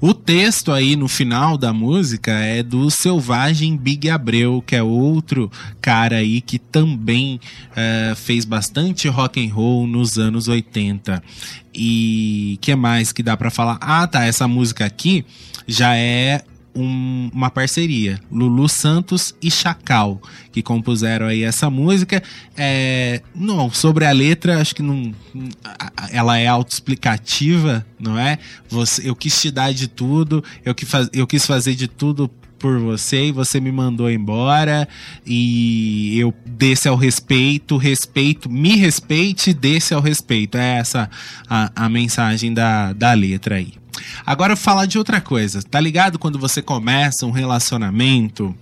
[SPEAKER 1] O texto aí no final da música é do Selvagem Big Abreu, que é outro cara aí que também eh, fez bastante rock and roll nos anos 80. E que mais que dá pra falar? Ah, tá, essa música aqui já é um- uma parceria, Lulu Santos e Chacal, que compuseram aí essa música. É, não, sobre a letra, acho que não, ela é autoexplicativa, não é? Você, eu quis te dar de tudo, eu, que faz, eu quis fazer de tudo por você e você me mandou embora e eu desse ao respeito, respeito, me respeite, desse ao respeito. É essa a, a mensagem da, da letra aí. Agora eu vou falar de outra coisa. Tá ligado quando você começa um relacionamento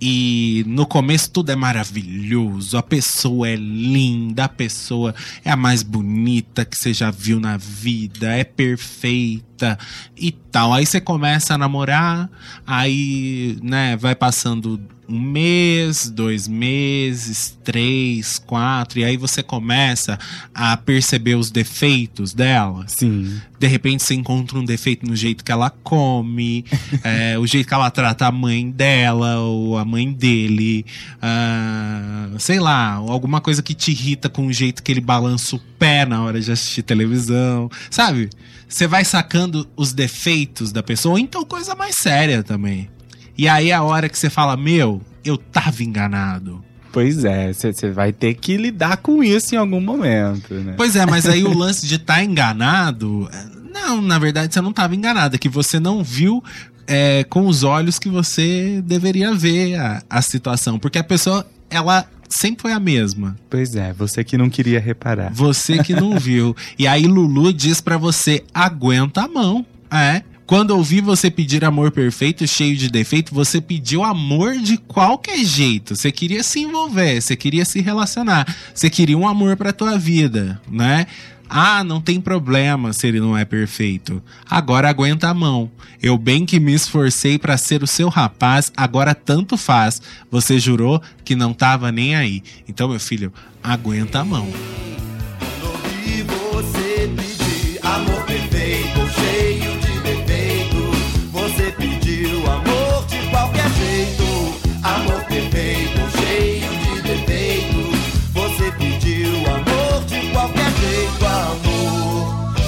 [SPEAKER 1] e no começo tudo é maravilhoso, a pessoa é linda, a pessoa é a mais bonita que você já viu na vida, é perfeita e tal. Aí você começa a namorar, aí, né, vai passando um mês, dois meses, três, quatro, e aí você começa a perceber os defeitos dela.
[SPEAKER 2] Sim.
[SPEAKER 1] De repente você encontra um defeito no jeito que ela come, é, o jeito que ela trata a mãe dela ou a mãe dele, ah, sei lá, alguma coisa que te irrita com o jeito que ele balança o pé na hora de assistir televisão, sabe? Você vai sacando os defeitos da pessoa, ou então coisa mais séria também. E aí é a hora que você fala, meu, eu tava enganado.
[SPEAKER 2] Pois é, você vai ter que lidar com isso em algum momento, né?
[SPEAKER 1] Pois é, mas aí o lance de estar enganado. é, Não, na verdade você não estava enganado, é que você não viu é, com os olhos que você deveria ver a, a situação. Porque a pessoa, ela sempre foi a mesma.
[SPEAKER 2] Pois é, você que não queria reparar.
[SPEAKER 1] Você que não viu. E aí Lulu diz pra você: aguenta a mão. É. Quando ouvi você pedir amor perfeito, cheio de defeito, você pediu amor de qualquer jeito. Você queria se envolver, você queria se relacionar, você queria um amor pra tua vida, né? Ah, não tem problema se ele não é perfeito. Agora aguenta a mão. Eu bem que me esforcei pra ser o seu rapaz, agora tanto faz. Você jurou que não tava nem aí. Então, meu filho, aguenta a mão.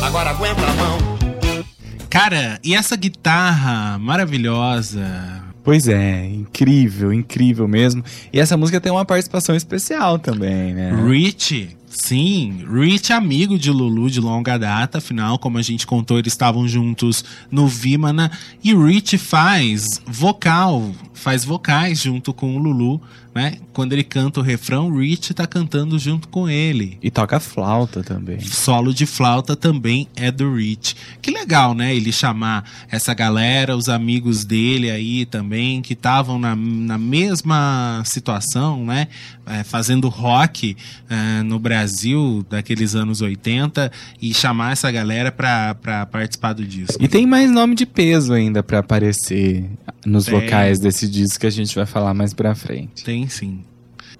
[SPEAKER 3] Agora aguenta a mão.
[SPEAKER 1] Cara, e essa guitarra maravilhosa?
[SPEAKER 2] Pois é, incrível, incrível mesmo. E essa música tem uma participação especial também, né?
[SPEAKER 1] Rich, Sim, Rich é amigo de Lulu de longa data, afinal, como a gente contou, eles estavam juntos no Vimana e Rich faz vocal, faz vocais junto com o Lulu, né? Quando ele canta o refrão, Rich tá cantando junto com ele.
[SPEAKER 2] E toca flauta também.
[SPEAKER 1] Solo de flauta também é do Rich. Que legal, né? Ele chamar essa galera, os amigos dele aí também, que estavam na, na mesma situação, né? É, fazendo rock é, no Brasil daqueles anos 80 e chamar essa galera pra, pra participar do disco.
[SPEAKER 2] E tem mais nome de peso ainda pra aparecer nos
[SPEAKER 1] Tem.
[SPEAKER 2] vocais desse disco que a gente vai falar mais pra frente.
[SPEAKER 1] Tem sim.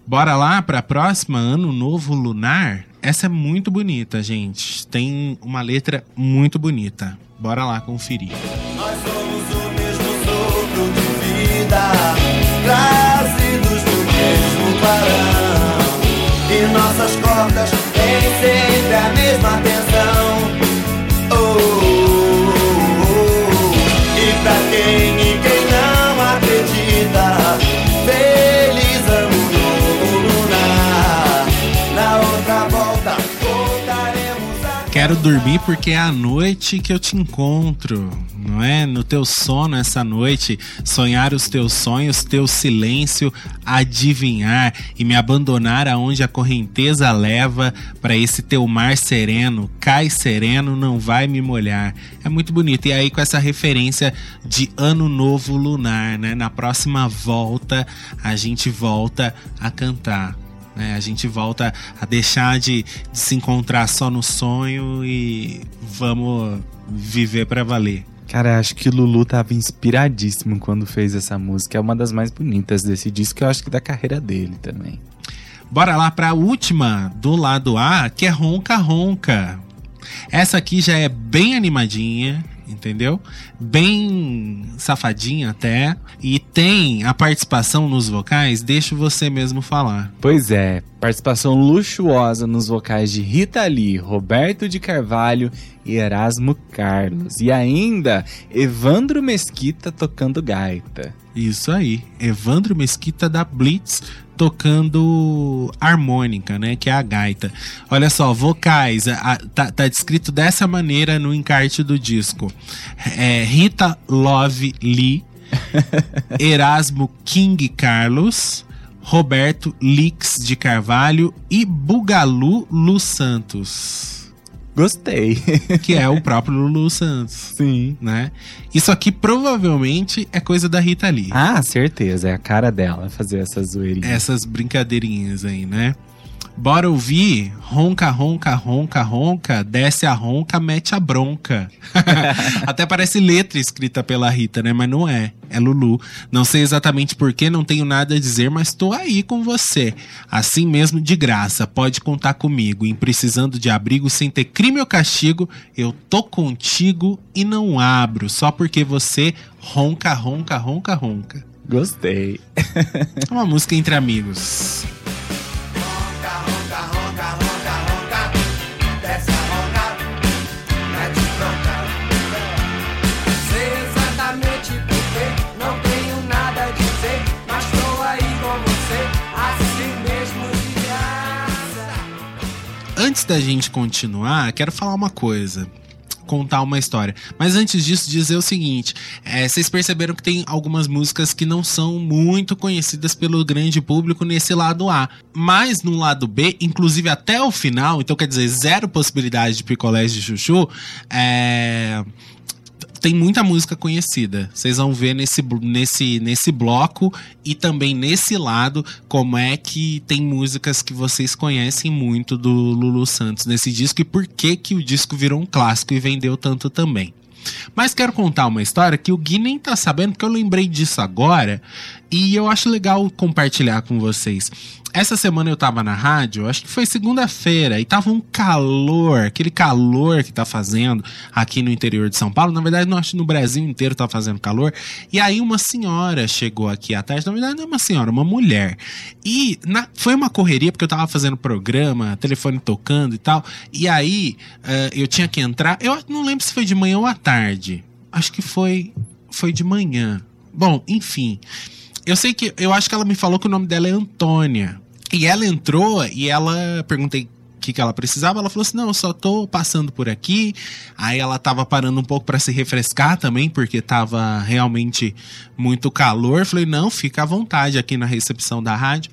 [SPEAKER 1] Bora lá pra próxima, Ano Novo Lunar? Essa é muito bonita, gente. Tem uma letra muito bonita. Bora lá conferir.
[SPEAKER 3] Nós somos o mesmo sopro de vida, trazidos do mesmo clarão. E nossas cordas têm sempre a mesma tensão. Oh, oh, oh, oh. E pra quem
[SPEAKER 1] Quero dormir porque é a noite que eu te encontro, não é? No teu sono essa noite, sonhar os teus sonhos, teu silêncio, adivinhar e me abandonar aonde a correnteza leva para esse teu mar sereno, cai sereno, não vai me molhar. É muito bonito. E aí com essa referência de ano novo lunar, né? Na próxima volta a gente volta a cantar né? A gente volta a deixar de, de se encontrar só no sonho e vamos viver pra valer.
[SPEAKER 2] Cara, acho que Lulu tava inspiradíssimo quando fez essa música. É uma das mais bonitas desse disco, eu acho que da carreira dele também.
[SPEAKER 1] Bora lá pra última do lado A, que é Ronca Ronca. Essa aqui já é bem animadinha, entendeu? Bem safadinha até. E tem a participação nos vocais, deixa você mesmo falar.
[SPEAKER 2] Pois é, participação luxuosa nos vocais de Rita Lee, Roberto de Carvalho e Erasmo Carlos. E ainda, Evandro Mesquita tocando gaita.
[SPEAKER 1] Isso aí, Evandro Mesquita da Blitz tocando harmônica, né? Que é a gaita. Olha só, vocais, a- tá, tá descrito dessa maneira no encarte do disco: É, Rita Love Lee, Erasmo King Carlos, Roberto Lix de Carvalho e Bugalu Lu Santos,
[SPEAKER 2] Gostei.
[SPEAKER 1] que é o próprio Lulu Santos.
[SPEAKER 2] Sim.
[SPEAKER 1] Né? Isso aqui provavelmente é coisa da Rita Lee.
[SPEAKER 2] Ah, certeza, é a cara dela fazer essa zoeirinha.
[SPEAKER 1] essas brincadeirinhas aí, né? Bora ouvir ronca, ronca, ronca, ronca, desce a ronca, mete a bronca. Até parece letra escrita pela Rita, né? Mas não é. É Lulu. Não sei exatamente porquê, não tenho nada a dizer, mas tô aí com você. Assim mesmo, de graça, pode contar comigo. Em precisando de abrigo sem ter crime ou castigo, eu tô contigo e não abro. Só porque você ronca, ronca, ronca, ronca.
[SPEAKER 2] Gostei.
[SPEAKER 1] É uma música entre amigos. Antes da gente continuar, quero falar uma coisa. Contar uma história. Mas antes disso, dizer o seguinte: é, vocês perceberam que tem algumas músicas que não são muito conhecidas pelo grande público nesse lado A. Mas no lado B, inclusive até o final, então quer dizer, zero possibilidade de picolés de chuchu, é tem muita música conhecida. Vocês vão ver nesse, nesse, nesse bloco e também nesse lado como é que tem músicas que vocês conhecem muito do Lulu Santos nesse disco e por que, que o disco virou um clássico e vendeu tanto também. Mas quero contar uma história que o Gui nem tá sabendo, porque eu lembrei disso agora e eu acho legal compartilhar com vocês. Essa semana eu tava na rádio, acho que foi segunda-feira, e tava um calor, aquele calor que tá fazendo aqui no interior de São Paulo. Na verdade, acho no Brasil inteiro tá fazendo calor. E aí uma senhora chegou aqui à tarde, na verdade não é uma senhora, uma mulher. E na- foi uma correria, porque eu tava fazendo programa, telefone tocando e tal. E aí eh, eu tinha que entrar, eu não lembro se foi de manhã ou à tarde. Acho que foi, foi de manhã. Bom, enfim. Eu sei que. Eu acho que ela me falou que o nome dela é Antônia. E ela entrou e ela. Perguntei que, que ela precisava. Ela falou assim: não, eu só tô passando por aqui. Aí ela tava parando um pouco para se refrescar também, porque tava realmente muito calor. Falei: não, fica à vontade aqui na recepção da rádio.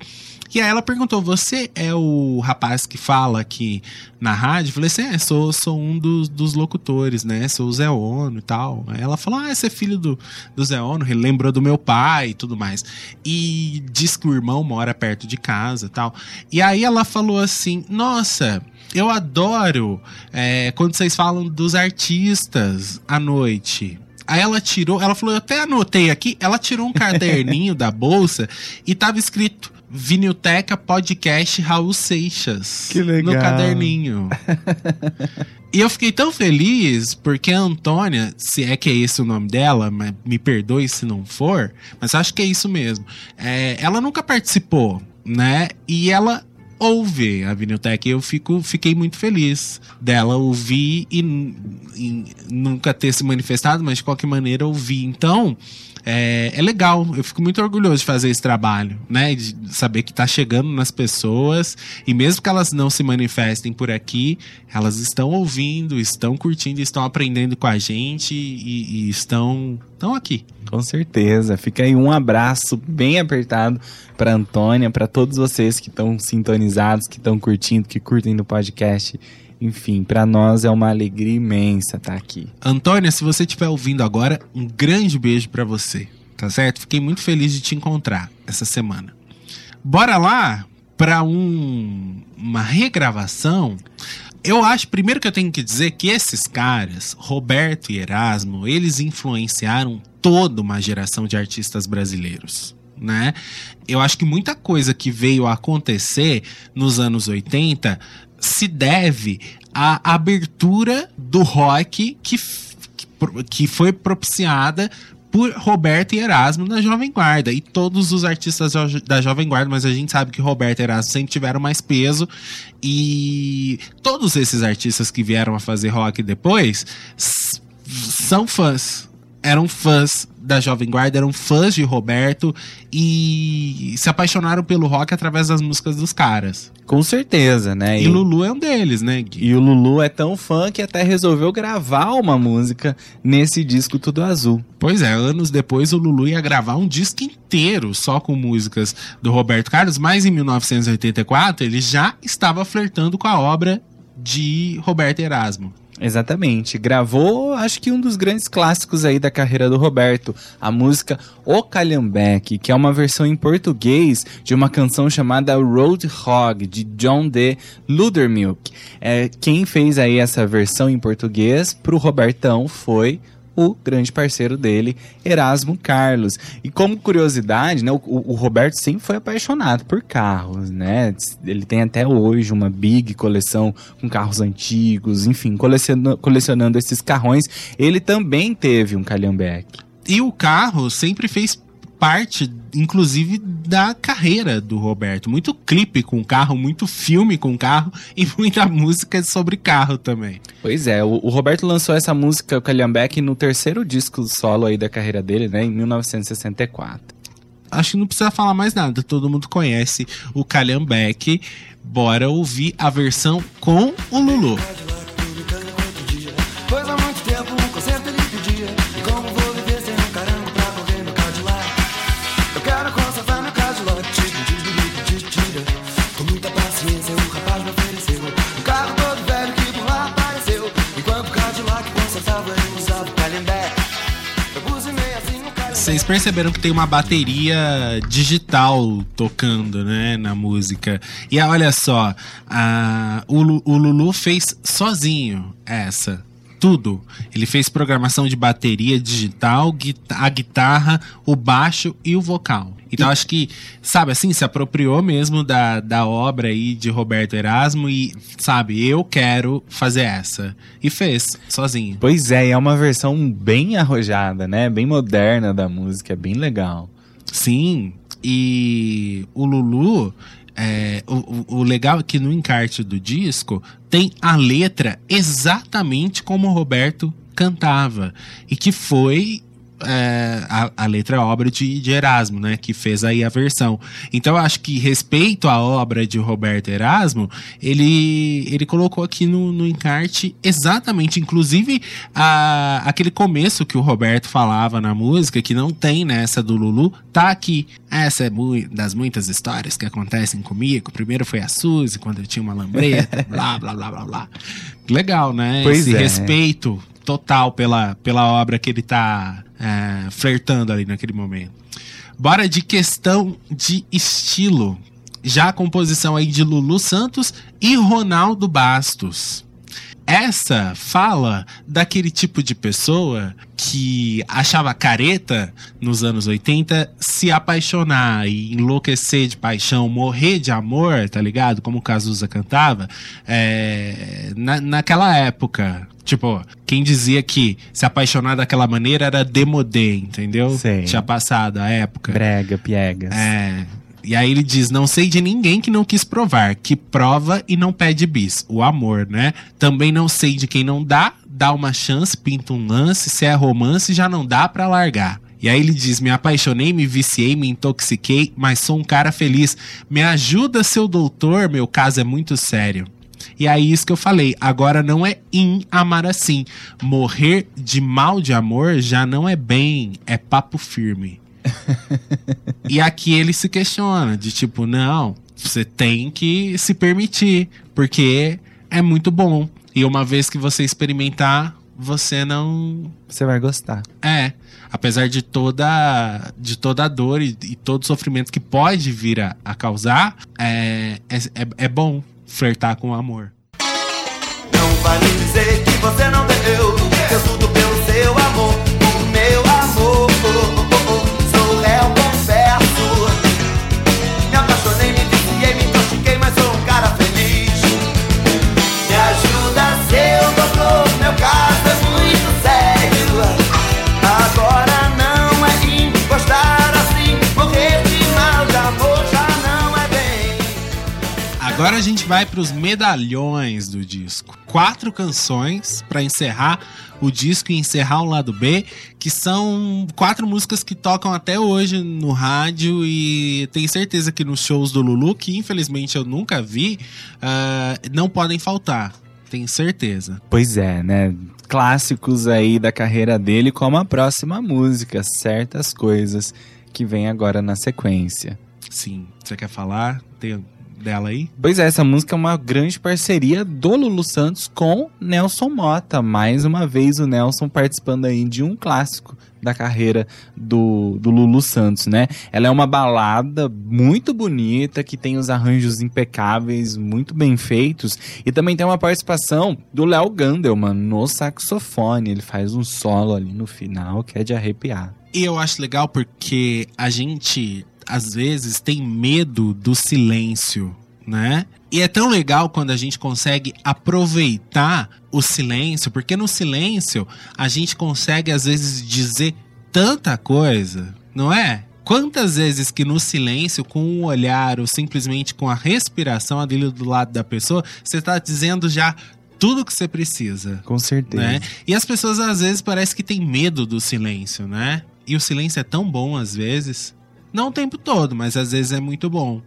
[SPEAKER 1] E aí ela perguntou: Você é o rapaz que fala aqui na rádio? Eu falei assim: É, sou, sou um dos, dos locutores, né? Sou o Zé Ono e tal. Aí ela falou: Ah, você é filho do, do Zé Ono, ele lembrou do meu pai e tudo mais. E diz que o irmão mora perto de casa e tal. E aí ela falou assim: Nossa. Eu adoro é, quando vocês falam dos artistas à noite. Aí ela tirou, ela falou, eu até anotei aqui, ela tirou um caderninho da bolsa e tava escrito Vinilteca Podcast Raul Seixas.
[SPEAKER 2] Que legal.
[SPEAKER 1] No caderninho. e eu fiquei tão feliz porque a Antônia, se é que é esse o nome dela, mas me perdoe se não for, mas acho que é isso mesmo. É, ela nunca participou, né? E ela ouve a Viniltech. Eu fico, fiquei muito feliz dela ouvir e, e nunca ter se manifestado, mas de qualquer maneira ouvir. Então, é, é legal. Eu fico muito orgulhoso de fazer esse trabalho, né? De saber que tá chegando nas pessoas e mesmo que elas não se manifestem por aqui, elas estão ouvindo, estão curtindo, estão aprendendo com a gente e, e estão, estão aqui.
[SPEAKER 2] Com certeza. Fica aí um abraço bem apertado para Antônia, para todos vocês que estão sintonizados, que estão curtindo, que curtem do podcast. Enfim, para nós é uma alegria imensa estar aqui.
[SPEAKER 1] Antônia, se você estiver ouvindo agora, um grande beijo para você, tá certo? Fiquei muito feliz de te encontrar essa semana. Bora lá para um, uma regravação. Eu acho, primeiro que eu tenho que dizer que esses caras, Roberto e Erasmo, eles influenciaram toda uma geração de artistas brasileiros. Né? Eu acho que muita coisa que veio a acontecer nos anos 80 se deve à abertura do rock que, que, foi propiciada por Roberto e Erasmo na Jovem Guarda. E todos os artistas da Jovem Guarda, mas a gente sabe que Roberto e Erasmo sempre tiveram mais peso. E todos esses artistas que vieram a fazer rock depois são fãs. Eram fãs da Jovem Guarda, eram fãs de Roberto e se apaixonaram pelo rock através das músicas dos caras.
[SPEAKER 2] Com certeza, né?
[SPEAKER 1] E Lulu é um deles, né, Gui?
[SPEAKER 2] E o Lulu é tão fã que até resolveu gravar uma música nesse disco Tudo Azul.
[SPEAKER 1] Pois é, anos depois o Lulu ia gravar um disco inteiro só com músicas do Roberto Carlos, mas em 1984 ele já estava flertando com a obra de Roberto Erasmo.
[SPEAKER 2] Exatamente. Gravou, acho que um dos grandes clássicos aí da carreira do Roberto, a música O Calhambeque, que é uma versão em português de uma canção chamada Roadhog, de John D. Ludermilk. É, quem fez aí essa versão em português pro Robertão foi o grande parceiro dele, Erasmo Carlos. E como curiosidade, né, o, o Roberto sempre foi apaixonado por carros, né? Ele tem até hoje uma big coleção com carros antigos, enfim, coleciona- colecionando esses carrões. Ele também teve um Calhambeque.
[SPEAKER 1] E o carro sempre fez parte, inclusive, da carreira do Roberto. Muito clipe com carro, muito filme com carro e muita música sobre carro também.
[SPEAKER 2] Pois é, o, o Roberto lançou essa música, o Calhambeque, no terceiro disco solo aí da carreira dele, né, em 1964.
[SPEAKER 1] Acho que não precisa falar mais nada, todo mundo conhece o Calhambeck. Bora ouvir a versão com o Lulu. Vocês perceberam que tem uma bateria digital tocando, né, na música. E olha só, a, o, o Lulu fez sozinho essa. Tudo. Ele fez programação de bateria digital, a guitarra, o baixo e o vocal. Então acho que, sabe assim, se apropriou mesmo da, da obra aí de Roberto Erasmo e, sabe, eu quero fazer essa. E fez, sozinho.
[SPEAKER 2] Pois é, e é uma versão bem arrojada, né, bem moderna da música, é bem legal.
[SPEAKER 1] Sim, e o Lulu, é, o, o- o legal é que no encarte do disco tem a letra exatamente como o Roberto cantava. E que foi é, a, a letra é obra de, de Erasmo, né? Que fez aí a versão. Então eu acho que respeito à obra de Roberto Erasmo, ele, ele colocou aqui no, no encarte exatamente, inclusive a, aquele começo que o Roberto falava na música, que não tem nessa do Lulu, tá aqui. Essa é mui- das muitas histórias que acontecem comigo. Primeiro foi a Suzy, quando eu tinha uma lambreta, blá, blá, blá, blá, blá. Legal, né?
[SPEAKER 2] Pois
[SPEAKER 1] Esse
[SPEAKER 2] é.
[SPEAKER 1] respeito total pela, pela obra que ele tá é, flertando ali naquele momento. Bora de questão de estilo. Já a composição aí de Lulu Santos e Ronaldo Bastos. Essa fala daquele tipo de pessoa que achava careta nos anos 80 se apaixonar e enlouquecer de paixão, morrer de amor, tá ligado? Como o Cazuza cantava, é, na, naquela época. Tipo, quem dizia que se apaixonar daquela maneira era demodê, entendeu?
[SPEAKER 2] Sei.
[SPEAKER 1] Tinha passado a época.
[SPEAKER 2] Brega, piegas.
[SPEAKER 1] É. E aí ele diz: Não sei de ninguém que não quis provar, que prova e não pede bis. O amor, né? Também não sei de quem não dá, dá uma chance, pinta um lance, se é romance, já não dá pra largar. E aí ele diz: Me apaixonei, me viciei, me intoxiquei, mas sou um cara feliz. Me ajuda, seu doutor, meu caso é muito sério. E aí, isso que eu falei, agora não é in amar assim. Morrer de mal de amor já não é bem, é papo firme. E aqui ele se questiona, de tipo, não, você tem que se permitir, porque é muito bom. E uma vez que você experimentar, você não.
[SPEAKER 2] Você vai gostar.
[SPEAKER 1] É. Apesar de toda, de toda a dor e, e todo o sofrimento que pode vir a, a causar, é, é, é- é bom flertar com o amor.
[SPEAKER 3] Não vai me dizer que você não deu Deu tudo pelo seu amor Agora
[SPEAKER 1] a gente vai para os medalhões do disco. Quatro canções para encerrar o disco e encerrar o lado B, que são quatro músicas que tocam até hoje no rádio e tenho certeza que nos shows do Lulu, que infelizmente eu nunca vi, ah, não podem faltar. Tenho certeza.
[SPEAKER 2] Pois é, né? Clássicos aí da carreira dele, como a próxima música, certas coisas que vem agora na sequência.
[SPEAKER 1] Sim. Você quer falar Tem dela aí?
[SPEAKER 2] Pois é, essa música é uma grande parceria do Lulu Santos com Nelson Mota. Mais uma vez o Nelson participando aí de um clássico da carreira do, do Lulu Santos, né? Ela é uma balada muito bonita, que tem os arranjos impecáveis, muito bem feitos. E também tem uma participação do Léo Gandelman no saxofone. Ele faz um solo ali no final que é de arrepiar.
[SPEAKER 1] E eu acho legal porque a gente, às vezes, tem medo do silêncio, né? E é tão legal quando a gente consegue aproveitar o silêncio, porque no silêncio a gente consegue, às vezes, dizer tanta coisa, não é? Quantas vezes que no silêncio, com um olhar ou simplesmente com a respiração ali do lado da pessoa, você tá dizendo já tudo que você precisa
[SPEAKER 2] Com certeza.
[SPEAKER 1] né? E as pessoas às vezes parece que tem medo do silêncio, né? E o silêncio é tão bom às vezes, não o tempo todo, mas às vezes é muito bom.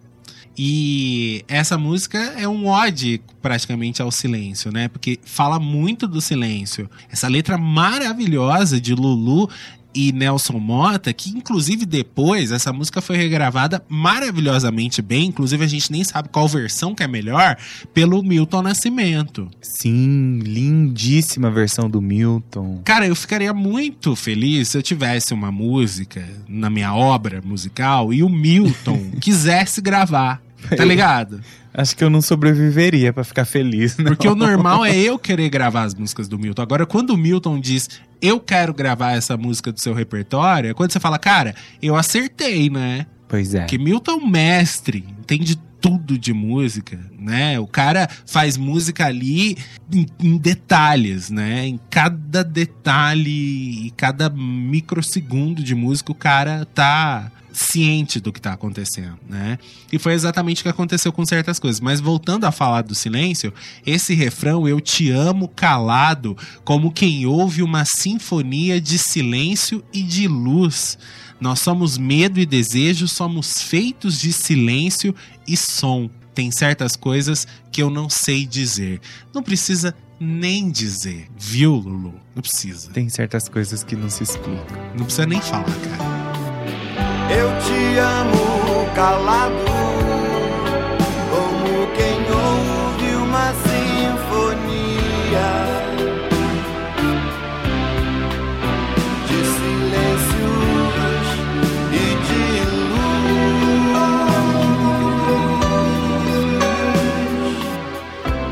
[SPEAKER 1] E essa música é um ode praticamente ao silêncio, né? Porque fala muito do silêncio. Essa letra maravilhosa de Lulu e Nelson Mota, que inclusive depois essa música foi regravada maravilhosamente bem, inclusive a gente nem sabe qual versão que é melhor, pelo Milton Nascimento.
[SPEAKER 2] Sim, lindíssima versão do Milton.
[SPEAKER 1] Cara, eu ficaria muito feliz se eu tivesse uma música na minha obra musical e o Milton quisesse gravar. Tá ligado?
[SPEAKER 2] Acho que eu não sobreviveria pra ficar feliz, né?
[SPEAKER 1] Porque o normal é eu querer gravar as músicas do Milton. Agora, quando o Milton diz eu quero gravar essa música do seu repertório, é quando você fala, cara, eu acertei, né?
[SPEAKER 2] Pois é.
[SPEAKER 1] Porque Milton é um mestre, entende tudo de música, né? O cara faz música ali em, em detalhes, né? Em cada detalhe e cada microsegundo de música o cara tá ciente do que tá acontecendo, né? E foi exatamente o que aconteceu com certas coisas. Mas voltando a falar do silêncio, esse refrão eu te amo calado, como quem ouve uma sinfonia de silêncio e de luz. Nós somos medo e desejo, somos feitos de silêncio e som. Tem certas coisas que eu não sei dizer. Não precisa nem dizer, viu, Lulu? Não precisa.
[SPEAKER 2] Tem certas coisas que não se explicam.
[SPEAKER 1] Não precisa nem falar, cara.
[SPEAKER 3] Eu te amo calado, como quem ouve uma sinfonia de silêncios e de luz.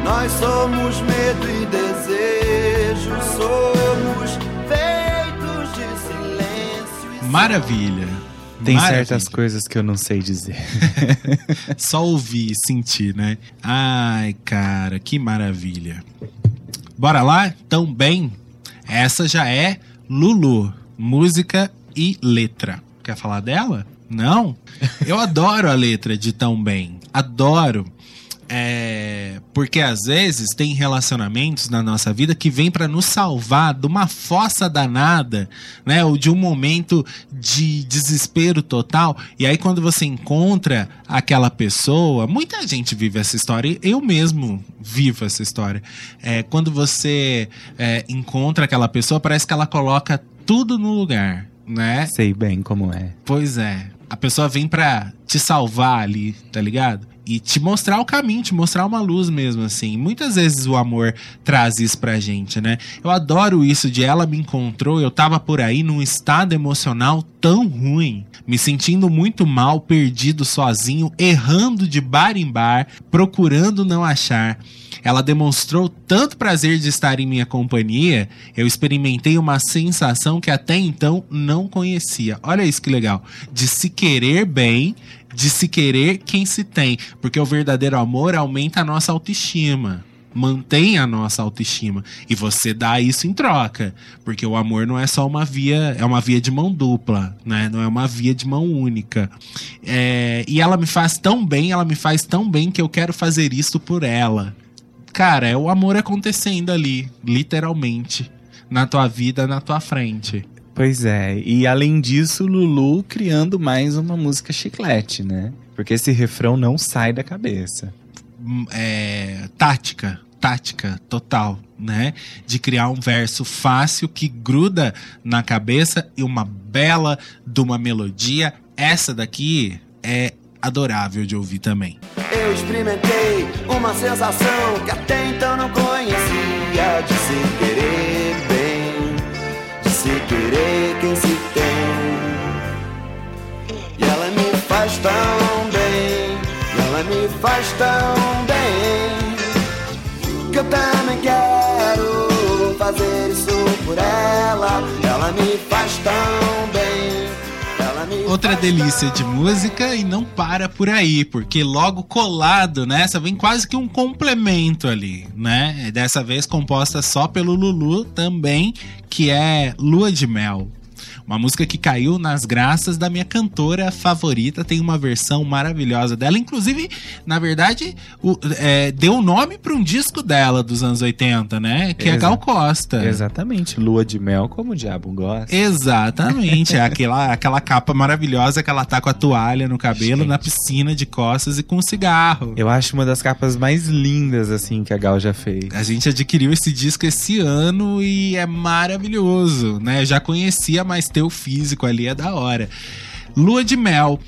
[SPEAKER 3] Nós somos medo e desejo, somos feitos de silêncio. E
[SPEAKER 1] Maravilha.
[SPEAKER 2] Tem
[SPEAKER 1] Maravilha.
[SPEAKER 2] certas coisas que eu não sei dizer.
[SPEAKER 1] Só ouvir e sentir, né? Ai, cara, que maravilha. Bora lá? Tão bem. Essa já é Lulu, música e letra. Quer falar dela? Não? Eu adoro a letra de Tão Bem. Adoro. É, porque às vezes tem relacionamentos na nossa vida que vêm para nos salvar de uma fossa danada, né? Ou de um momento de desespero total. E aí quando você encontra aquela pessoa, muita gente vive essa história. Eu mesmo vivo essa história. É, quando você é, encontra aquela pessoa, parece que ela coloca tudo no lugar, né?
[SPEAKER 2] sei bem como é.
[SPEAKER 1] Pois é. A pessoa vem pra te salvar ali, tá ligado? E te mostrar o caminho, te mostrar uma luz mesmo, assim. Muitas vezes o amor traz isso pra gente, né? Eu adoro isso de ela me encontrou, eu tava por aí num estado emocional tão ruim, me sentindo muito mal, perdido sozinho, errando de bar em bar, procurando não achar. Ela demonstrou tanto prazer de estar em minha companhia, eu experimentei uma sensação que até então não conhecia. Olha isso que legal. De se querer bem, de se querer quem se tem. Porque o verdadeiro amor aumenta a nossa autoestima. Mantém a nossa autoestima. E você dá isso em troca. Porque o amor não é só uma via, é uma via de mão dupla, né? Não é uma via de mão única. É, e ela me faz tão bem, ela me faz tão bem que eu quero fazer isso por ela cara, é o amor acontecendo ali, literalmente, na tua vida, na tua frente.
[SPEAKER 2] Pois é, e além disso, Lulu criando mais uma música chiclete, né? Porque esse refrão não sai da cabeça.
[SPEAKER 1] Hum, É, tática, tática total, né? De criar um verso fácil que gruda na cabeça e uma bela de uma melodia. Essa daqui é adorável de ouvir também.
[SPEAKER 3] Eu experimentei uma sensação que até então não conhecia de se querer querer quem se tem. E ela me faz tão bem, e ela me faz tão bem, que eu também quero fazer isso por ela. Ela me faz tão bem.
[SPEAKER 1] Outra delícia de música e não para por aí, porque logo colado nessa vem quase que um complemento ali, né? Dessa vez composta só pelo Lulu também, que é Lua de Mel. Uma música que caiu nas graças da minha cantora favorita. Tem uma versão maravilhosa dela. Inclusive, na verdade, o- é, deu nome para um disco dela dos anos 80, né? Que é
[SPEAKER 2] Exa-
[SPEAKER 1] Gal Costa.
[SPEAKER 2] Exatamente, lua de mel, como o diabo gosta.
[SPEAKER 1] Exatamente, é aquela, aquela capa maravilhosa que ela tá com a toalha no cabelo,
[SPEAKER 2] Gente.
[SPEAKER 1] na piscina de costas e com um cigarro.
[SPEAKER 2] Eu acho uma das capas mais lindas, assim, que a Gal já fez.
[SPEAKER 1] A gente adquiriu esse disco esse ano e é maravilhoso, né? Já conhecia, mas o físico ali é da hora. Lua de Mel.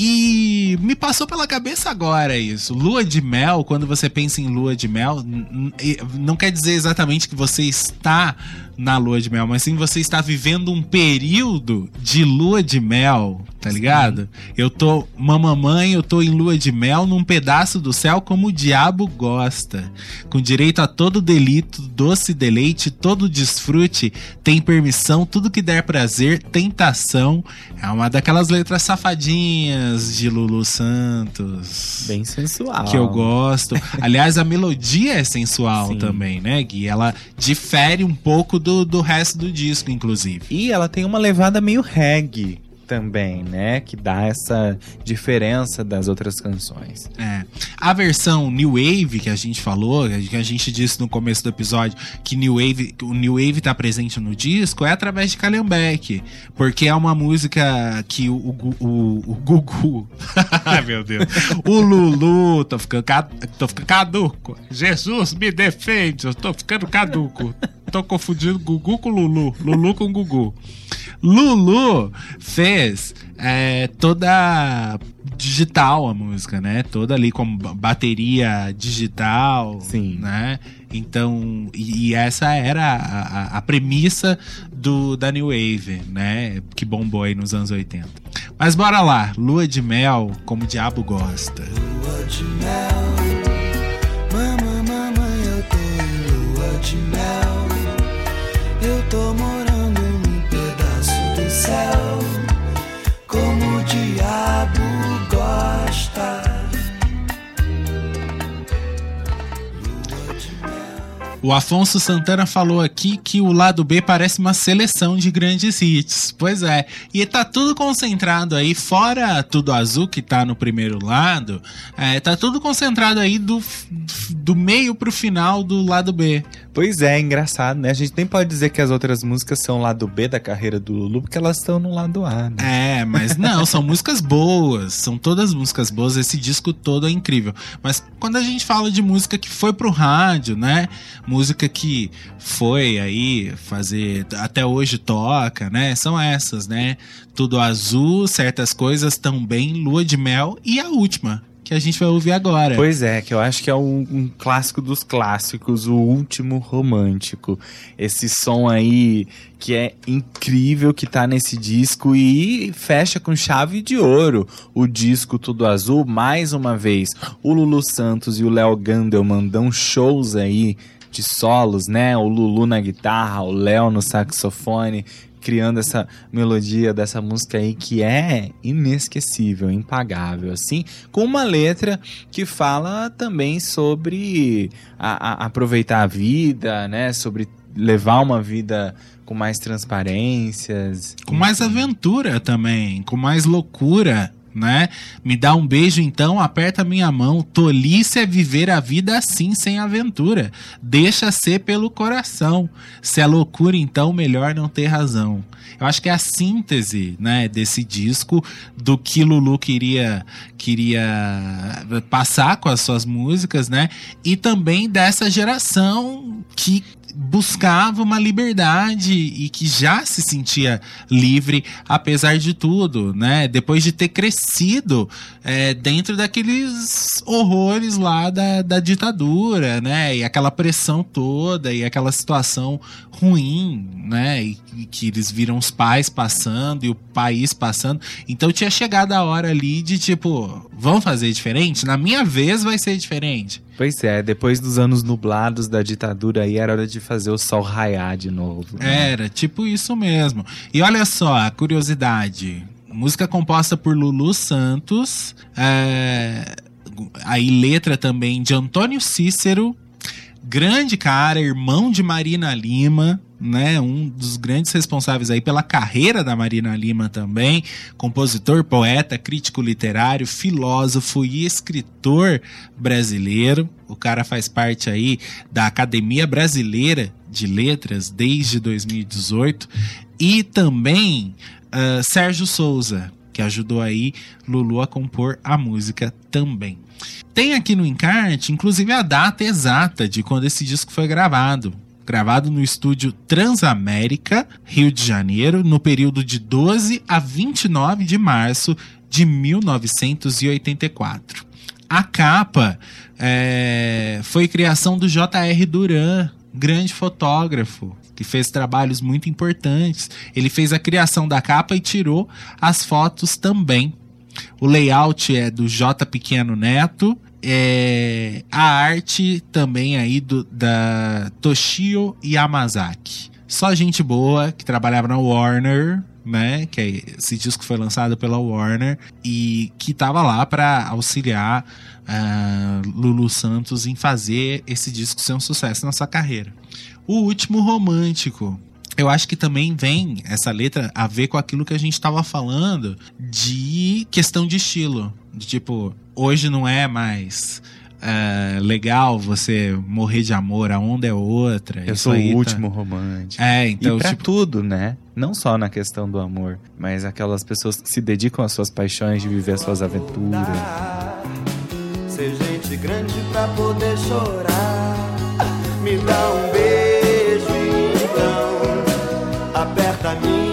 [SPEAKER 1] E me passou pela cabeça agora isso. Lua de mel, quando você pensa em lua de mel, não quer dizer exatamente que você está na lua de mel, mas sim você está vivendo um período de lua de mel, tá ligado? Eu tô, mamãe, eu tô em lua de mel num pedaço do céu como o diabo gosta, com direito a todo delito, doce deleite, todo desfrute, tem permissão, tudo que der prazer, tentação. É uma daquelas letras safadinhas de Lulu Santos.
[SPEAKER 2] Bem sensual.
[SPEAKER 1] Que eu gosto. Aliás, a melodia é sensual
[SPEAKER 2] Sim.
[SPEAKER 1] também, né, Gui? Ela difere um pouco do, do resto do disco, inclusive.
[SPEAKER 2] E ela tem uma levada meio reggae também, né? Que dá essa diferença das outras canções.
[SPEAKER 1] É. A versão New Wave que a gente falou, que a gente disse no começo do episódio, que New Wave, o New Wave tá presente no disco, é através de Calhambeck. Porque é uma música que o, o, o, o Gugu. Meu Deus. O Lulu. Tô ficando, ca- tô ficando caduco. Jesus me defende, eu tô ficando caduco. Tô confundindo Gugu com Lulu. Lulu com Gugu. Lulu fez é, toda digital a música, né? Toda ali com ba- bateria digital,
[SPEAKER 2] Sim.
[SPEAKER 1] né? Então, e, e essa era a, a- a premissa do da New Wave, né? Que bombou aí nos anos 80. Mas bora lá, Lua de Mel, como o diabo gosta.
[SPEAKER 4] Lua de mel, eu tô em lua de mel. Eu tô morando num pedaço do céu, diabo gosta.
[SPEAKER 1] O Afonso Santana falou aqui que o lado B parece uma seleção de grandes hits. Pois é. E tá tudo concentrado aí, fora tudo azul que tá no primeiro lado, é, tá tudo concentrado aí do, do meio pro final do lado B.
[SPEAKER 2] Pois é, engraçado, né? A gente nem pode dizer que as outras músicas são lado B da carreira do Lulu, porque elas estão no lado A, né?
[SPEAKER 1] É, mas não, são músicas boas. São todas músicas boas. Esse disco todo é incrível. Mas quando a gente fala de música que foi pro rádio, né? Música que foi aí fazer. Até hoje toca, né? São essas, né? Tudo azul, certas coisas também, lua de mel e a última, que a gente vai ouvir agora.
[SPEAKER 2] Pois é, que eu acho que é um, um clássico dos clássicos, o último romântico. Esse som aí que é incrível que tá nesse disco e fecha com chave de ouro o disco Tudo Azul. Mais uma vez, o Lulu Santos e o Léo Gandelman dão shows aí de solos, né? O Lulu na guitarra, o Léo no saxofone, criando essa melodia dessa música aí que é inesquecível, impagável, assim, com uma letra que fala também sobre a- a- aproveitar a vida, né? Sobre levar uma vida com mais transparências.
[SPEAKER 1] Com mais aventura também, com mais loucura, né? Me dá um beijo então, aperta minha mão. Tolice é viver a vida assim, sem aventura. Deixa ser pelo coração. Se é loucura, então melhor não ter razão. Eu acho que é a síntese, né, desse disco do que Lulu queria queria passar com as suas músicas, né? E também dessa geração que buscava uma liberdade e que já se sentia livre apesar de tudo, né? Depois de ter crescido é, dentro daqueles horrores lá da, da ditadura, né? E aquela pressão toda e aquela situação ruim, né? E, e que eles viram os pais passando e o país passando. Então tinha chegado a hora ali de tipo, vamos fazer diferente? Na minha vez vai ser diferente.
[SPEAKER 2] Pois é, depois dos anos nublados da ditadura aí era hora de fazer o sol raiar de novo. né?
[SPEAKER 1] Era, tipo isso mesmo. E olha só, a curiosidade. Música composta por Lulu Santos. é, aí letra também de Antônio Cícero. Grande cara, irmão de Marina Lima, né? Um dos grandes responsáveis aí pela carreira da Marina Lima também. Compositor, poeta, crítico literário, filósofo e escritor brasileiro. O cara faz parte aí da Academia Brasileira de Letras desde 2018. E também ah, Sérgio Souza, que ajudou aí Lulu a compor a música também. Tem aqui no encarte, inclusive, a data exata de quando esse disco foi gravado. Gravado no estúdio Transamérica, Rio de Janeiro, no período de 12 a 29 de março de 1984. A capa é, foi criação do J.R. Duran, grande fotógrafo. que fez trabalhos muito importantes. Ele fez a criação da capa e tirou as fotos também. O layout é do J Pequeno Neto. É, a arte também aí do, da Toshio Yamazaki. Só gente boa que trabalhava na Warner, né? Que é- esse disco foi lançado pela Warner e que tava lá para auxiliar ah, Lulu Santos em fazer esse disco ser um sucesso na sua carreira. O último romântico. Eu acho que também vem essa letra a ver com aquilo que a gente estava falando de questão de estilo. De tipo, hoje não é mais ah, legal você morrer de amor, a onda é outra.
[SPEAKER 2] Eu sou o
[SPEAKER 1] tá-
[SPEAKER 2] último romântico.
[SPEAKER 1] É, então,
[SPEAKER 2] e pra
[SPEAKER 1] tipo,
[SPEAKER 2] tudo, né? Não só na questão do amor, mas aquelas pessoas que se dedicam às suas paixões, de viver as suas aventuras.
[SPEAKER 3] Ser gente grande pra poder chorar. Me dá um beijo então. Aperta minha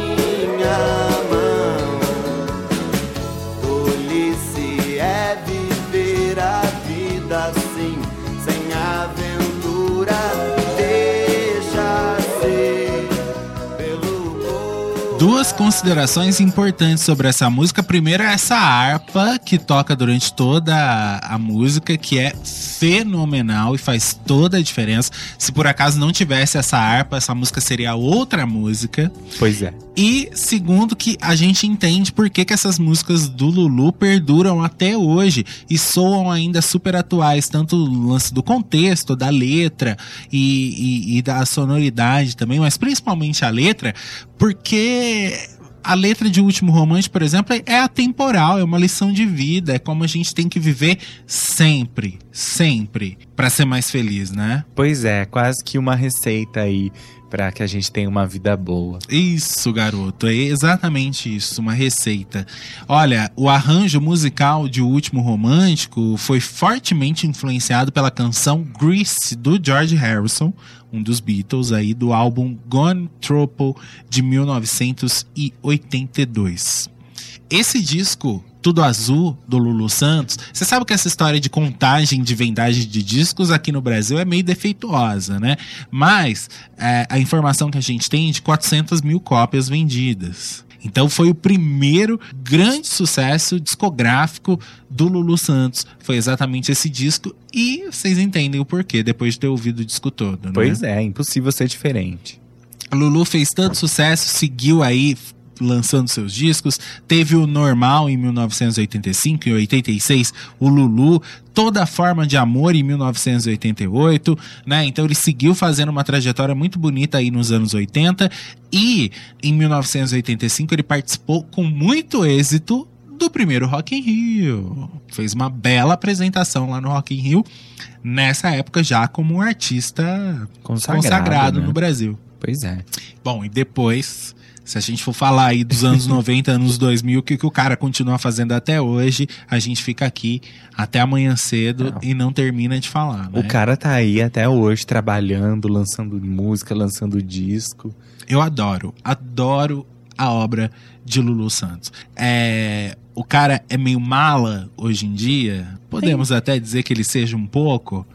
[SPEAKER 1] Duas considerações importantes sobre essa música. Primeiro é essa harpa que toca durante toda a, a música, que é fenomenal e faz toda a diferença. Se por acaso não tivesse essa harpa, essa música seria outra música.
[SPEAKER 2] Pois é.
[SPEAKER 1] E segundo, que a gente entende por que, que essas músicas do Lulu perduram até hoje e soam ainda super atuais, tanto o lance do contexto, da letra e, e- e da sonoridade também, mas principalmente a letra, porque a letra de Último Romance, por exemplo, é atemporal, é uma lição de vida, é como a gente tem que viver sempre, sempre, pra ser mais feliz, né?
[SPEAKER 2] Pois é, quase que uma receita aí pra que a gente tenha uma vida boa.
[SPEAKER 1] Isso, garoto, é exatamente isso, uma receita. Olha, o arranjo musical de O Último Romântico foi fortemente influenciado pela canção Grease do George Harrison, um dos Beatles aí do álbum Gone Trouble de 1982. Esse disco, Tudo Azul, do Lulu Santos, você sabe que essa história de contagem de vendagem de discos aqui no Brasil é meio defeituosa, né? Mas é, a informação que a gente tem é de 400 mil cópias vendidas. Então foi o primeiro grande sucesso discográfico do Lulu Santos. Foi exatamente esse disco e vocês entendem o porquê depois de ter ouvido o disco todo, né?
[SPEAKER 2] Pois é, impossível ser diferente.
[SPEAKER 1] Lulu fez tanto sucesso, seguiu aí lançando seus discos. Teve o Normal em 1985, em 86, o Lulu, Toda Forma de Amor em 1988, né? Então ele seguiu fazendo uma trajetória muito bonita aí nos anos 80 e em 1985 ele participou com muito êxito do primeiro Rock in Rio. Fez uma bela apresentação lá no Rock in Rio, nessa época já como um artista
[SPEAKER 2] Consagrado,
[SPEAKER 1] consagrado
[SPEAKER 2] né?
[SPEAKER 1] no Brasil.
[SPEAKER 2] Pois é.
[SPEAKER 1] Bom, e depois, se a gente for falar aí dos anos 90, anos 2000, o que, que o cara continua fazendo até hoje, a gente fica aqui até amanhã cedo
[SPEAKER 2] Não.
[SPEAKER 1] e não termina de falar, né?
[SPEAKER 2] O cara tá aí até hoje trabalhando, lançando música, lançando disco.
[SPEAKER 1] Eu adoro, adoro a obra de Lulu Santos. É, o cara é meio mala hoje em dia, podemos até dizer que ele seja um pouco,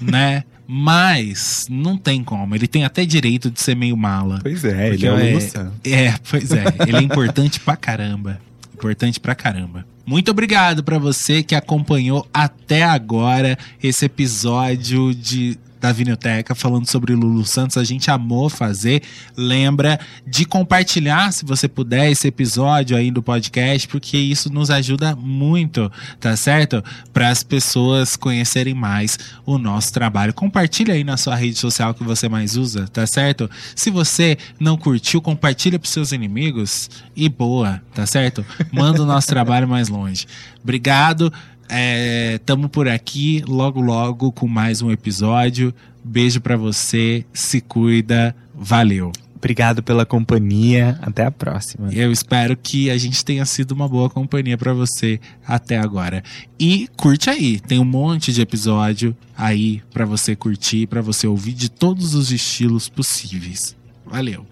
[SPEAKER 1] né? Mas não tem como, ele tem até direito de ser meio mala.
[SPEAKER 2] Pois é, ele é
[SPEAKER 1] é-. É, pois é. Ele é importante pra caramba. Importante pra caramba. Muito obrigado pra você que acompanhou até agora esse episódio de da Vinilteca falando sobre Lulu Santos. A gente amou fazer. Lembra de compartilhar, se você puder, esse episódio aí do podcast, porque isso nos ajuda muito, tá certo? Para as pessoas conhecerem mais o nosso trabalho. Compartilha aí na sua rede social que você mais usa, tá certo? Se você não curtiu, compartilha pros seus inimigos e boa, tá certo? Manda o nosso trabalho mais longe. Obrigado. É, tamo por aqui logo logo com mais um episódio. Beijo pra você, se cuida, valeu.
[SPEAKER 2] Obrigado pela companhia. Até a próxima.
[SPEAKER 1] Eu espero que a gente tenha sido uma boa companhia pra você até agora. E curte aí, tem um monte de episódio aí pra você curtir, pra você ouvir de todos os estilos possíveis. Valeu.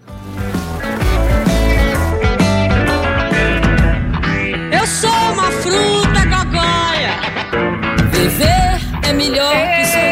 [SPEAKER 5] Eu sou. Viver é melhor que sonhar.